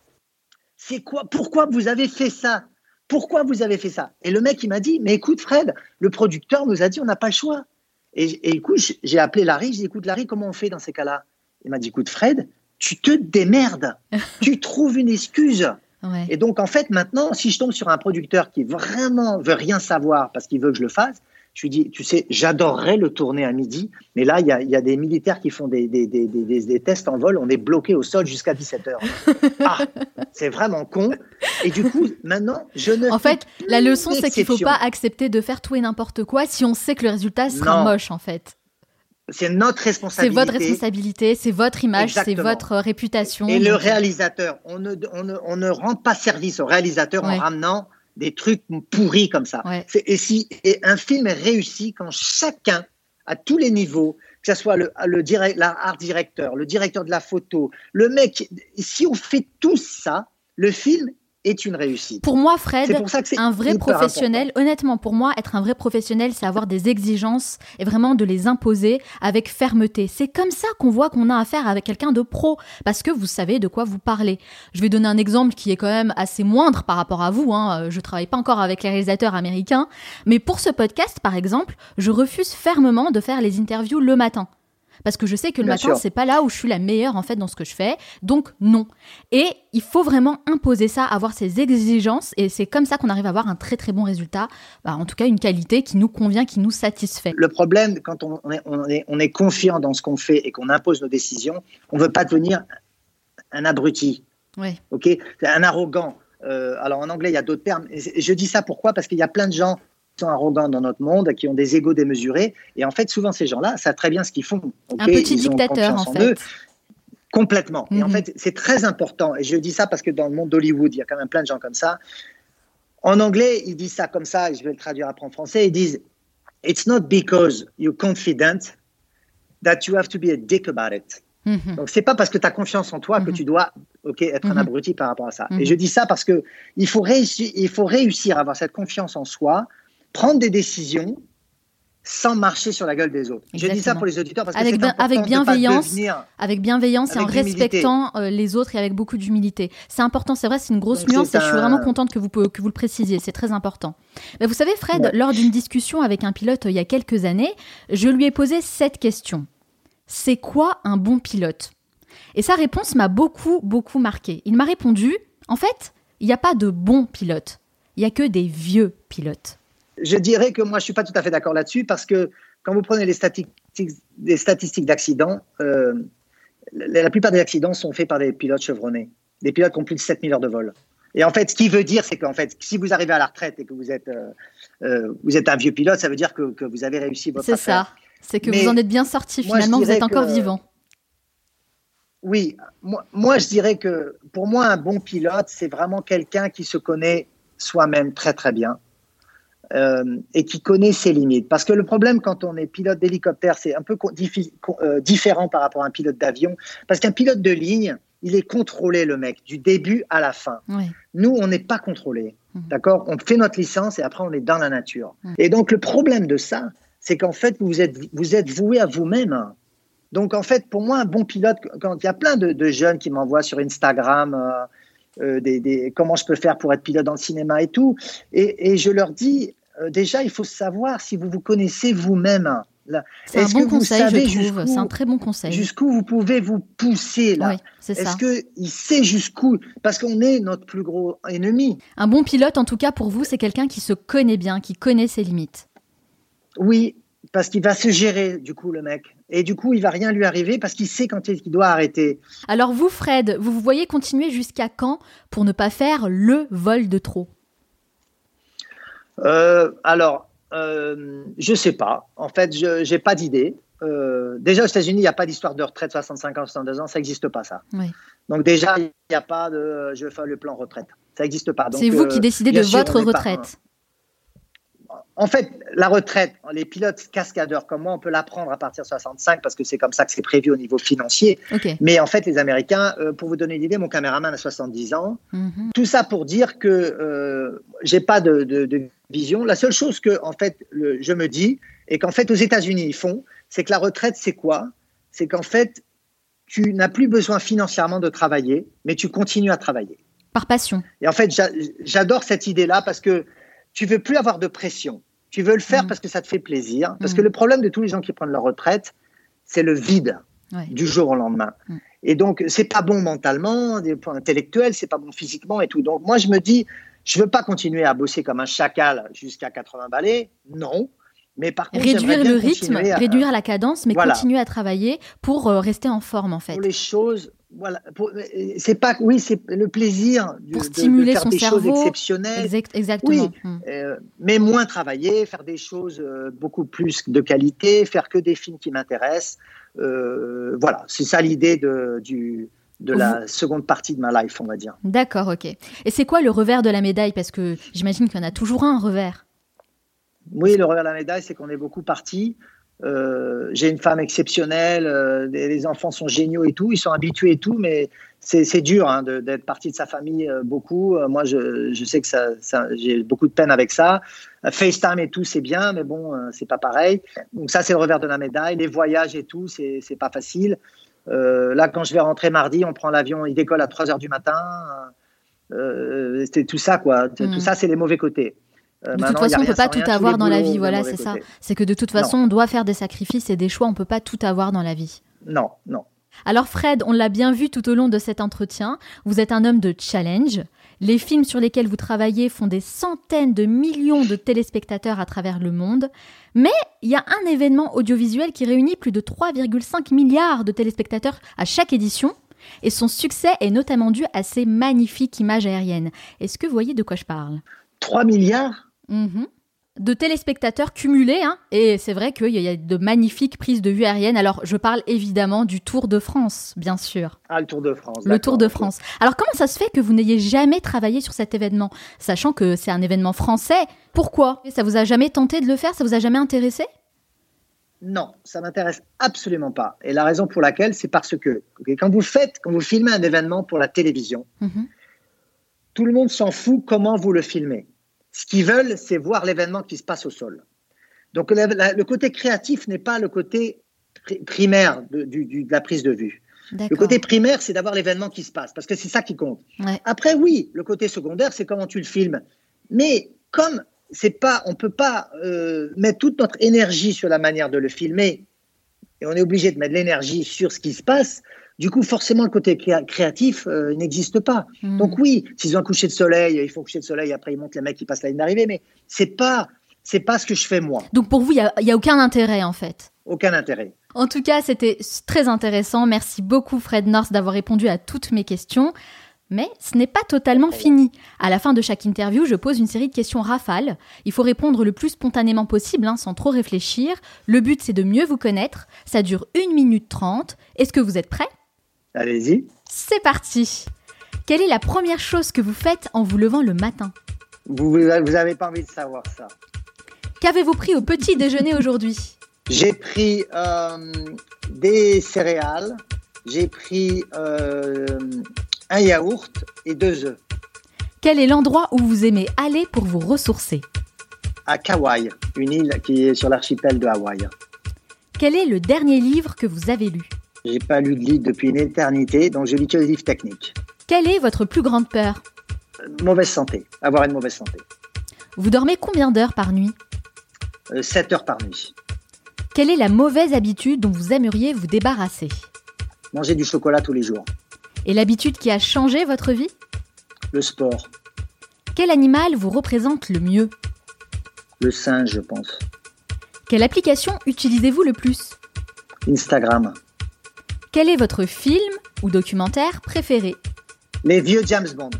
B: C'est quoi Pourquoi vous avez fait ça? Pourquoi vous avez fait ça? Et le mec il m'a dit Mais écoute Fred, le producteur nous a dit on n'a pas le choix. Et, et écoute, j'ai appelé Larry, j'ai dit écoute Larry, comment on fait dans ces cas-là? Il m'a dit écoute Fred, tu te démerdes, tu trouves une excuse. Et donc, en fait, maintenant, si je tombe sur un producteur qui vraiment veut rien savoir parce qu'il veut que je le fasse, je lui dis, tu sais, j'adorerais le tourner à midi, mais là, il y a, des militaires qui font des, des, tests en vol, on est bloqué au sol jusqu'à 17h. ah, c'est vraiment con. Et du coup, maintenant, je ne.
A: En fait, la leçon, c'est qu'il ne faut pas accepter de faire tout et n'importe quoi si on sait que le résultat sera moche, en fait.
B: C'est notre responsabilité.
A: C'est votre responsabilité, c'est votre image, c'est votre réputation.
B: Et le réalisateur, on ne, on, ne, on ne, rend pas service au réalisateur en ramenant des trucs pourris comme ça. Et si et un film est réussi quand chacun, à tous les niveaux, que ce soit le, le direct, l'art directeur, le directeur de la photo, le mec, si on fait tout ça, le film est une réussite.
A: Pour moi, Fred, un vrai professionnel, honnêtement, pour moi, être un vrai professionnel, c'est avoir des exigences et vraiment de les imposer avec fermeté. C'est comme ça qu'on voit qu'on a affaire avec quelqu'un de pro, parce que vous savez de quoi vous parlez. Je vais donner un exemple qui est quand même assez moindre par rapport à vous. Hein. Je travaille pas encore avec les réalisateurs américains, mais pour ce podcast, par exemple, je refuse fermement de faire les interviews le matin. Parce que je sais que le matin c'est pas là où je suis la meilleure en fait dans ce que je fais. Donc non. Et il faut vraiment imposer ça, avoir ces exigences et c'est comme ça qu'on arrive à avoir un très très bon résultat, bah, en tout cas une qualité qui nous convient, qui nous satisfait.
B: Le problème quand on est, on est, confiant dans ce qu'on fait et qu'on impose nos décisions, on veut pas devenir un abruti.
A: Oui.
B: Ok, un arrogant. Euh, alors en anglais, il y a d'autres termes. je dis ça pourquoi? Parce qu'il y a plein de gens sont arrogants dans notre monde, qui ont des égaux démesurés. Et en fait, souvent, ces gens-là savent très bien ce qu'ils font.
A: un petit dictateur, en, fait.
B: Complètement. Et en mhm. fait, c'est très important. Et je dis ça parce que dans le monde d'Hollywood, il y a quand même plein de gens comme ça. En anglais, ils disent ça comme ça, et je vais le traduire après en français. Ils disent It's not because you're confident that you have to be a dick about it. Mhm. Donc c'est pas parce que tu as confiance en toi que mhm. tu dois ok être un mhm. abruti par rapport à ça. Et je dis ça parce que il faut réussir, il faut réussir à avoir cette confiance en soi, prendre des décisions sans marcher sur la gueule des autres. Je dis ça pour les auditeurs parce que
A: avec,
B: bien,
A: avec bienveillance, avec bienveillance et en respectant euh, les autres et avec beaucoup d'humilité. C'est important, c'est vrai, c'est une grosse nuance et je suis vraiment contente que vous que vous le précisiez. C'est très important. Mais vous savez, Fred, lors d'une discussion avec un pilote euh, il y a quelques années, je lui ai posé cette question c'est quoi un bon pilote? Et sa réponse m'a beaucoup, beaucoup marqué. Il m'a répondu, en fait, il n'y a pas de bons pilotes, il n'y a que des vieux pilotes.
B: Je dirais que moi, je ne suis pas tout à fait d'accord là-dessus parce que quand vous prenez les statistiques, les statistiques d'accidents, euh, la, plupart des accidents sont faits par des pilotes chevronnés, des pilotes qui ont plus de 7000 heures de vol. Et en fait, ce qui veut dire, c'est qu'en fait, si vous arrivez à la retraite et que vous êtes, euh, euh, vous êtes un vieux pilote, ça veut dire que, que vous avez réussi votre
A: C'est ça. C'est que vous en êtes bien sorti finalement, vous êtes encore vivant.
B: Oui, moi, je dirais que pour moi un bon pilote, c'est vraiment quelqu'un qui se connaît soi-même très très bien euh, et qui connaît ses limites. Parce que le problème quand on est pilote d'hélicoptère, c'est un peu euh, différent par rapport à un pilote d'avion, parce qu'un pilote de ligne, il est contrôlé le mec du début à la fin. Nous, on n'est pas contrôlé. Mhm. D'accord? On fait notre licence et après on est dans la nature. Mhm. Et donc le problème de ça, c'est qu'en fait, vous êtes, vous êtes voué à vous-même. Donc, en fait, pour moi, un bon pilote, quand il y a plein de, jeunes qui m'envoient sur Instagram euh, euh, des, comment je peux faire pour être pilote dans le cinéma et tout, et, je leur dis, euh, déjà, il faut savoir si vous vous connaissez vous-même.
A: C'est un bon conseil, je trouve. C'est un très bon conseil.
B: Jusqu'où vous pouvez vous pousser là.
A: Oui, c'est
B: Est-ce qu'il sait jusqu'où? Parce qu'on est notre plus gros ennemi.
A: Un bon pilote, en tout cas pour vous, c'est quelqu'un qui se connaît bien, qui connaît ses limites.
B: Oui, parce qu'il va se gérer, du coup, le mec. Et du coup, il va rien lui arriver parce qu'il sait quand il doit arrêter.
A: Alors vous, Fred, vous vous voyez continuer jusqu'à quand pour ne pas faire le vol de trop?
B: Euh, Alors, euh, je sais pas. En fait, je n'ai pas d'idée. Euh, déjà, aux États-Unis, il n'y a pas d'histoire de retraite 65 ans, 62 ans. Ça n'existe pas, ça. Donc déjà, il n'y a pas de je fais le plan retraite. Ça n'existe pas.
A: C'est vous qui décidez de votre retraite
B: en fait, la retraite, les pilotes cascadeurs comme moi, on peut la prendre à partir de 65 parce que c'est comme ça que c'est prévu au niveau financier. Mais en fait, les Américains, euh, pour vous donner une idée, mon caméraman a 70 ans. Mhm. Tout ça pour dire que euh, j'ai pas de, vision. La seule chose que, en fait, je me dis, et qu'en fait, aux États-Unis, ils font, c'est que la retraite, c'est quoi? C'est qu'en fait, tu n'as plus besoin financièrement de travailler, mais tu continues à travailler.
A: Par passion.
B: Et en fait, j'adore cette idée-là parce que tu veux plus avoir de pression. Tu veux le faire mm. parce que ça te fait plaisir. Parce que mm. le problème de tous les gens qui prennent leur retraite, c'est le vide du jour au lendemain. Mm. Et donc, c'est pas bon mentalement, des points intellectuels, c'est pas bon physiquement et tout. Donc, moi, je me dis, je veux pas continuer à bosser comme un chacal jusqu'à 80 balais. Non. Mais par contre,
A: réduire le rythme, réduire la cadence, mais continuer à travailler pour euh, rester en forme, en fait.
B: Pour les choses, voilà, c'est pas, oui, c'est le plaisir
A: pour stimuler
B: de, faire
A: son
B: des
A: cerveau.
B: choses exceptionnelles.
A: exactement.
B: Oui, hmm. euh, mais moins travailler, faire des choses euh, beaucoup plus de qualité, faire que des films qui m'intéressent. Euh, voilà, c'est ça l'idée de, du, de la seconde partie de ma life, on va dire.
A: D'accord, ok. Et c'est quoi le revers de la médaille? Parce que j'imagine qu'il y en a toujours un revers.
B: Oui, le revers de la médaille, c'est qu'on est beaucoup parti. Euh, j'ai une femme exceptionnelle, euh, les enfants sont géniaux et tout, ils sont habitués et tout, mais c'est dur hein, d'être parti de sa famille euh, beaucoup. moi, je, je, sais que ça, ça j'ai beaucoup de peine avec ça. FaceTime et tout, c'est bien, mais bon, c'est pas pareil. Donc ça, c'est le revers de la médaille. Les voyages et tout, c'est pas facile. là, quand je vais rentrer mardi, on prend l'avion, il décolle à 3 heures du matin. c'est tout ça, quoi. Tout mm. ça, c'est les mauvais côtés. Euh,
A: De toute façon, on
B: rien
A: peut pas tout avoir dans la vie, voilà, c'est ça. C'est que de toute façon, on doit faire des sacrifices et des choix, on peut pas tout avoir dans la vie.
B: Non, non.
A: Alors Fred, on l'a bien vu tout au long de cet entretien, vous êtes un homme de challenge. Les films sur lesquels vous travaillez font des centaines de millions de téléspectateurs à travers le monde. Mais il y a un événement audiovisuel qui réunit plus de 3,5 milliards de téléspectateurs à chaque édition. Et son succès est notamment dû à ces magnifiques images aériennes. Est-ce que vous voyez de quoi je parle?
B: 3 milliards?
A: Mhm. De téléspectateurs cumulés, hein. et c'est vrai qu'il y a de magnifiques prises de vue aériennes. Alors, je parle évidemment du Tour de France, bien sûr.
B: Ah, le Tour de France.
A: Le Tour de. France. Alors, comment ça se fait que vous n'ayez jamais travaillé sur cet événement, sachant que c'est un événement français? Pourquoi? Ça vous a jamais tenté de le faire? Ça vous a jamais intéressé?
B: Non, ça m'intéresse absolument pas. Et la raison pour laquelle, c'est parce que quand vous faites, quand vous filmez un événement pour la télévision,
A: Mhm.
B: tout le monde s'en fout comment vous le filmez. Ce qu'ils veulent, c'est voir l'événement qui se passe au sol. Donc la- la- le côté créatif n'est pas le côté pri- primaire de, du- du- de la prise de vue. Le côté primaire, c'est d'avoir l'événement qui se passe, parce que c'est ça qui compte.
A: Ouais.
B: Après, oui, le côté secondaire, c'est comment tu le filmes. Mais comme c'est pas, on peut pas euh, mettre toute notre énergie sur la manière de le filmer, et on est obligé de mettre l'énergie sur ce qui se passe. Du coup, forcément, le côté créa- créatif euh, n'existe pas.
A: Mhm.
B: Donc oui, s'ils ont un coucher de soleil, il faut coucher de soleil. Après, ils montent les mecs qui passent la ligne d'arrivée, mais c'est pas, c'est pas ce que je fais moi.
A: Donc, pour vous, il n'y a, y a aucun intérêt, en fait?
B: Aucun intérêt.
A: En tout cas, c'était très intéressant. Merci beaucoup, Fred North, d'avoir répondu à toutes mes questions. Mais ce n'est pas totalement fini. À la fin de chaque interview, je pose une série de questions rafales. Il faut répondre le plus spontanément possible, hein, sans trop réfléchir. Le but, c'est de mieux vous connaître. Ça dure 1 minute 30. Est-ce que vous êtes prêts?
B: Allez-y.
A: C'est parti Quelle est la première chose que vous faites en vous levant le matin
B: Vous, vous avez pas envie de savoir ça.
A: Qu'avez-vous pris au petit déjeuner aujourd'hui
B: J'ai pris euh, des céréales, j'ai pris euh, un yaourt et deux œufs
A: Quel est l'endroit où vous aimez aller pour vous ressourcer
B: à Kauai, une île qui est sur l'archipel de Hawaï.
A: Quel est le dernier livre que vous avez lu
B: J'ai pas lu de livre depuis une éternité, donc je lis que des livres techniques.
A: Quelle est votre plus grande peur?
B: Euh, Mauvaise santé, avoir une mauvaise santé.
A: Vous dormez combien d'heures par nuit?
B: 7 heures par nuit.
A: Quelle est la mauvaise habitude dont vous aimeriez vous débarrasser?
B: Manger du chocolat tous les jours.
A: Et l'habitude qui a changé votre vie?
B: Le sport,
A: Quel animal vous représente le mieux?
B: Le singe, je pense.
A: Quelle application utilisez-vous le plus?
B: Instagram.
A: Quel est votre film ou documentaire préféré
B: Les vieux James Bond.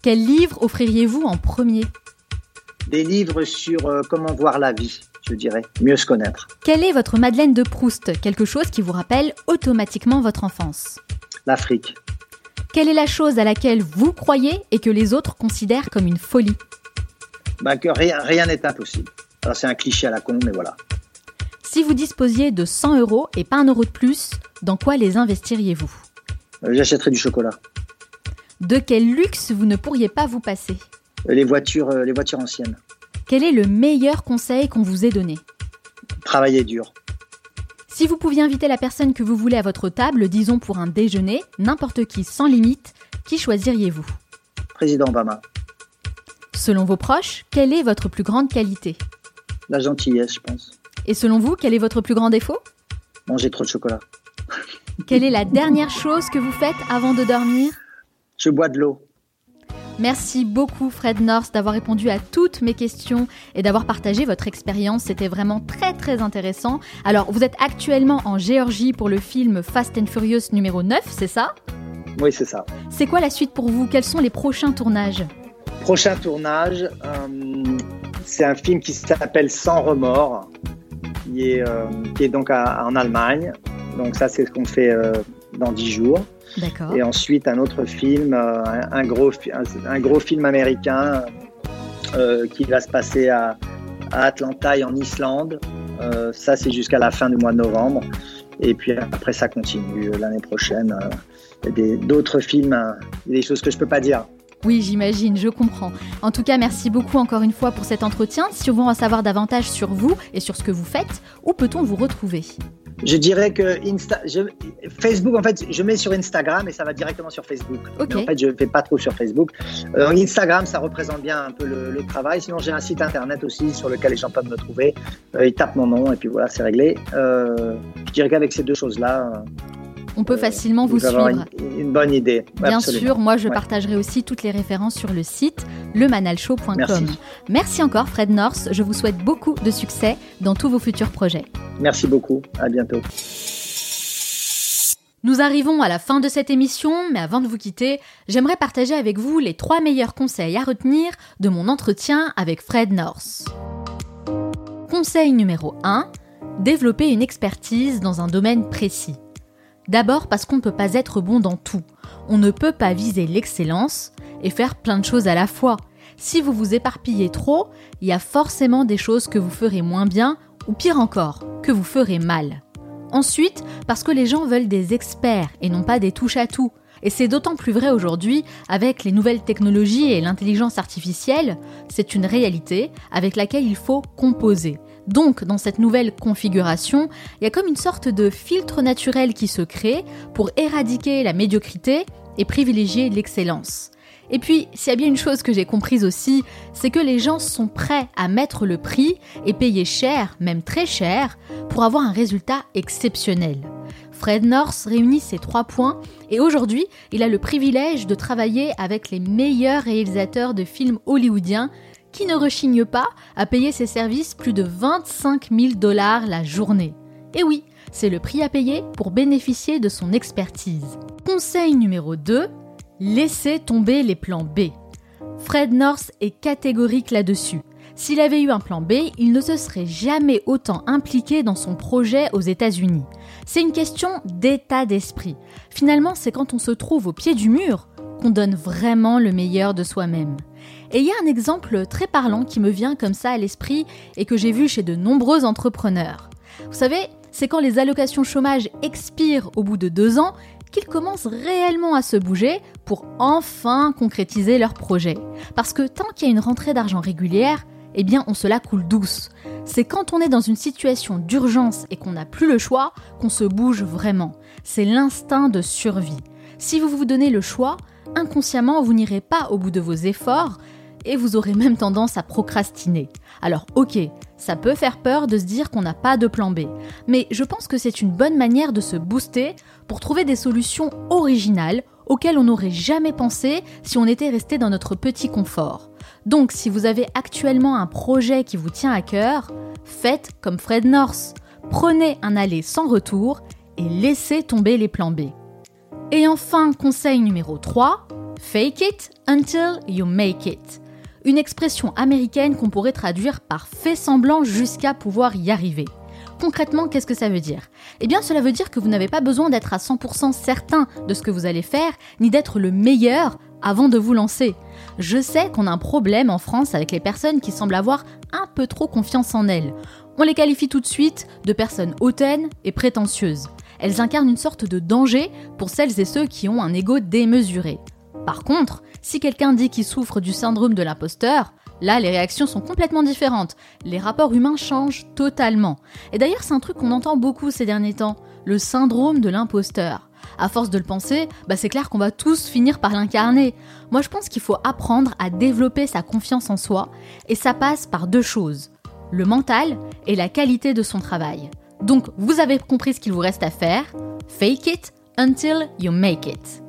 A: Quel livre offririez-vous en premier
B: Des livres sur euh, comment voir la vie, je dirais. Mieux se connaître.
A: Quelle est votre Madeleine de Proust Quelque chose qui vous rappelle automatiquement votre enfance.
B: L'Afrique.
A: Quelle est la chose à laquelle vous croyez et que les autres considèrent comme une folie
B: Bah, que rien rien n'est impossible. Alors c'est un cliché à la con, mais voilà.
A: Si vous disposiez de 100 euros et pas un euro de plus, dans quoi les investiriez-vous?
B: Euh, J'achèterai du chocolat.
A: De quel luxe vous ne pourriez pas vous passer?
B: Les voitures, euh, les voitures anciennes.
A: Quel est le meilleur conseil qu'on vous ait donné?
B: Travailler dur.
A: Si vous pouviez inviter la personne que vous voulez à votre table, disons pour un déjeuner, n'importe qui sans limite, qui choisiriez-vous?
B: Président Obama.
A: Selon vos proches, quelle est votre plus grande qualité?
B: La gentillesse, je pense.
A: Et selon vous, quel est votre plus grand défaut?
B: Manger trop de chocolat.
A: Quelle est la dernière chose que vous faites avant de dormir?
B: Je bois de l'eau.
A: Merci beaucoup Fred North d'avoir répondu à toutes mes questions et d'avoir partagé votre expérience. C'était vraiment très très intéressant. Alors, vous êtes actuellement en Géorgie pour le film Fast and Furious numéro 9, c'est ça?
B: Oui, c'est ça.
A: C'est quoi la suite pour vous? Quels sont les prochains tournages?
B: Prochain tournage, euh, c'est un film qui s'appelle Sans remords, qui est, euh, qui est donc à- en Allemagne. Donc ça, c'est ce qu'on fait euh, dans dix jours.
A: D'accord.
B: Et ensuite, un autre film, euh, un, gros, fi- un, un gros film américain qui va se passer à, à Atlanta et en Islande. Ça, c'est jusqu'à la fin du mois de novembre. Et puis après, ça continue l'année prochaine. Il y a des- d'autres films, euh, des choses que je peux pas dire.
A: Oui, j'imagine, je comprends. En tout cas, merci beaucoup encore une fois pour cet entretien. Si on veut en savoir davantage sur vous et sur ce que vous faites, où peut-on vous retrouver?
B: Je dirais que Insta, Facebook, en fait, je mets sur Instagram et ça va directement sur Facebook. Mais en fait, je ne fais pas trop sur Facebook. Euh, Instagram, ça représente bien un peu le, le travail. Sinon, j'ai un site internet aussi sur lequel les gens peuvent me trouver. Euh, ils tapent mon nom et puis voilà, c'est réglé. Euh, je dirais qu'avec ces deux choses-là,
A: On peut facilement vous suivre.
B: une, une bonne idée.
A: Bien
B: absolument.
A: sûr, moi je
B: Ouais.
A: partagerai aussi toutes les références sur le site lemanalshow.com.
B: Merci.
A: Merci encore Fred North, je vous souhaite beaucoup de succès dans tous vos futurs projets.
B: Merci beaucoup. À bientôt.
A: Nous arrivons à la fin de cette émission, mais avant de vous quitter, j'aimerais partager avec vous les trois meilleurs conseils à retenir de mon entretien avec Fred North. Conseil numéro 1, développer une expertise dans un domaine précis. D'abord parce qu'on ne peut pas être bon dans tout. On ne peut pas viser l'excellence et faire plein de choses à la fois. Si vous vous éparpillez trop, il y a forcément des choses que vous ferez moins bien ou pire encore, que vous ferez mal. Ensuite, parce que les gens veulent des experts et non pas des touches-à-tout. Et c'est d'autant plus vrai aujourd'hui avec les nouvelles technologies et l'intelligence artificielle, c'est une réalité avec laquelle il faut composer. Donc, dans cette nouvelle configuration, il y a comme une sorte de filtre naturel qui se crée pour éradiquer la médiocrité et privilégier l'excellence. Et puis, s'il y a bien une chose que j'ai comprise aussi, c'est que les gens sont prêts à mettre le prix et payer cher, même très cher, pour avoir un résultat exceptionnel. Fred North réunit ces trois points et aujourd'hui, il a le privilège de travailler avec les meilleurs réalisateurs de films hollywoodiens qui ne rechignent pas à payer ses services plus de 25 000 dollars la journée. Et oui, c'est le prix à payer pour bénéficier de son expertise. Conseil numéro 2, laissez tomber les plans B. Fred North est catégorique là-dessus. S'il avait eu un plan B, il ne se serait jamais autant impliqué dans son projet aux États-Unis. C'est une question d'état d'esprit. Finalement, c'est quand on se trouve au pied du mur qu'on donne vraiment le meilleur de soi-même. Et il y a un exemple très parlant qui me vient comme ça à l'esprit et que j'ai vu chez de nombreux entrepreneurs. Vous savez, c'est quand les allocations chômage expirent au bout de deux ans qu'ils commencent réellement à se bouger pour enfin concrétiser leur projet. Parce que tant qu'il y a une rentrée d'argent régulière, eh bien on se la coule douce. C'est quand on est dans une situation d'urgence et qu'on n'a plus le choix qu'on se bouge vraiment. C'est l'instinct de survie. Si vous vous donnez le choix, inconsciemment vous n'irez pas au bout de vos efforts et vous aurez même tendance à procrastiner. Alors ok, ça peut faire peur de se dire qu'on n'a pas de plan B, mais je pense que c'est une bonne manière de se booster pour trouver des solutions originales auxquelles on n'aurait jamais pensé si on était resté dans notre petit confort. Donc si vous avez actuellement un projet qui vous tient à cœur, faites comme Fred North. Prenez un aller sans retour et laissez tomber les plans B. Et enfin, conseil numéro 3, fake it until you make it. Une expression américaine qu'on pourrait traduire par fait semblant jusqu'à pouvoir y arriver. Concrètement, qu'est-ce que ça veut dire? Eh bien, cela veut dire que vous n'avez pas besoin d'être à 100% certain de ce que vous allez faire, ni d'être le meilleur avant de vous lancer. Je sais qu'on a un problème en France avec les personnes qui semblent avoir un peu trop confiance en elles. On les qualifie tout de suite de personnes hautaines et prétentieuses. Elles incarnent une sorte de danger pour celles et ceux qui ont un ego démesuré. Par contre, si quelqu'un dit qu'il souffre du syndrome de l'imposteur, là les réactions sont complètement différentes. Les rapports humains changent totalement. Et d'ailleurs, c'est un truc qu'on entend beaucoup ces derniers temps, le syndrome de l'imposteur. À force de le penser, bah c'est clair qu'on va tous finir par l'incarner. Moi, je pense qu'il faut apprendre à développer sa confiance en soi, et ça passe par deux choses le mental et la qualité de son travail. Donc, vous avez compris ce qu'il vous reste à faire. Fake it until you make it.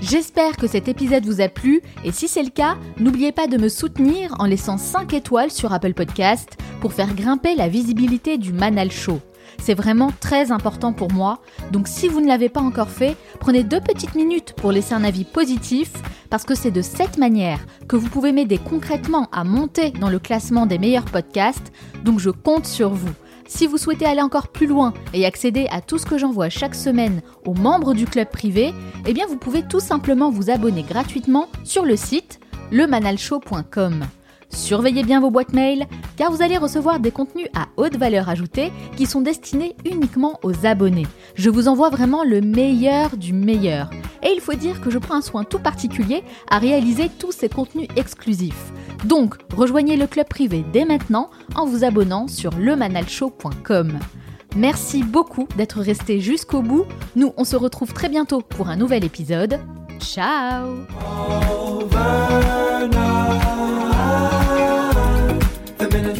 A: J'espère que cet épisode vous a plu et si c'est le cas, n'oubliez pas de me soutenir en laissant 5 étoiles sur Apple Podcast pour faire grimper la visibilité du Manal Show. C'est vraiment très important pour moi, donc si vous ne l'avez pas encore fait, prenez deux petites minutes pour laisser un avis positif, parce que c'est de cette manière que vous pouvez m'aider concrètement à monter dans le classement des meilleurs podcasts, donc je compte sur vous. Si vous souhaitez aller encore plus loin et accéder à tout ce que j'envoie chaque semaine aux membres du club privé, eh vous pouvez tout simplement vous abonner gratuitement sur le site lemanalshow.com. Surveillez bien vos boîtes mail car vous allez recevoir des contenus à haute valeur ajoutée qui sont destinés uniquement aux abonnés. Je vous envoie vraiment le meilleur du meilleur. Et il faut dire que je prends un soin tout particulier à réaliser tous ces contenus exclusifs. Donc, rejoignez le club privé dès maintenant en vous abonnant sur lemanalshow.com.
C: Merci beaucoup d'être resté jusqu'au bout. Nous, on se retrouve très bientôt pour un nouvel épisode. Ciao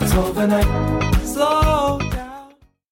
C: it's overnight, slow.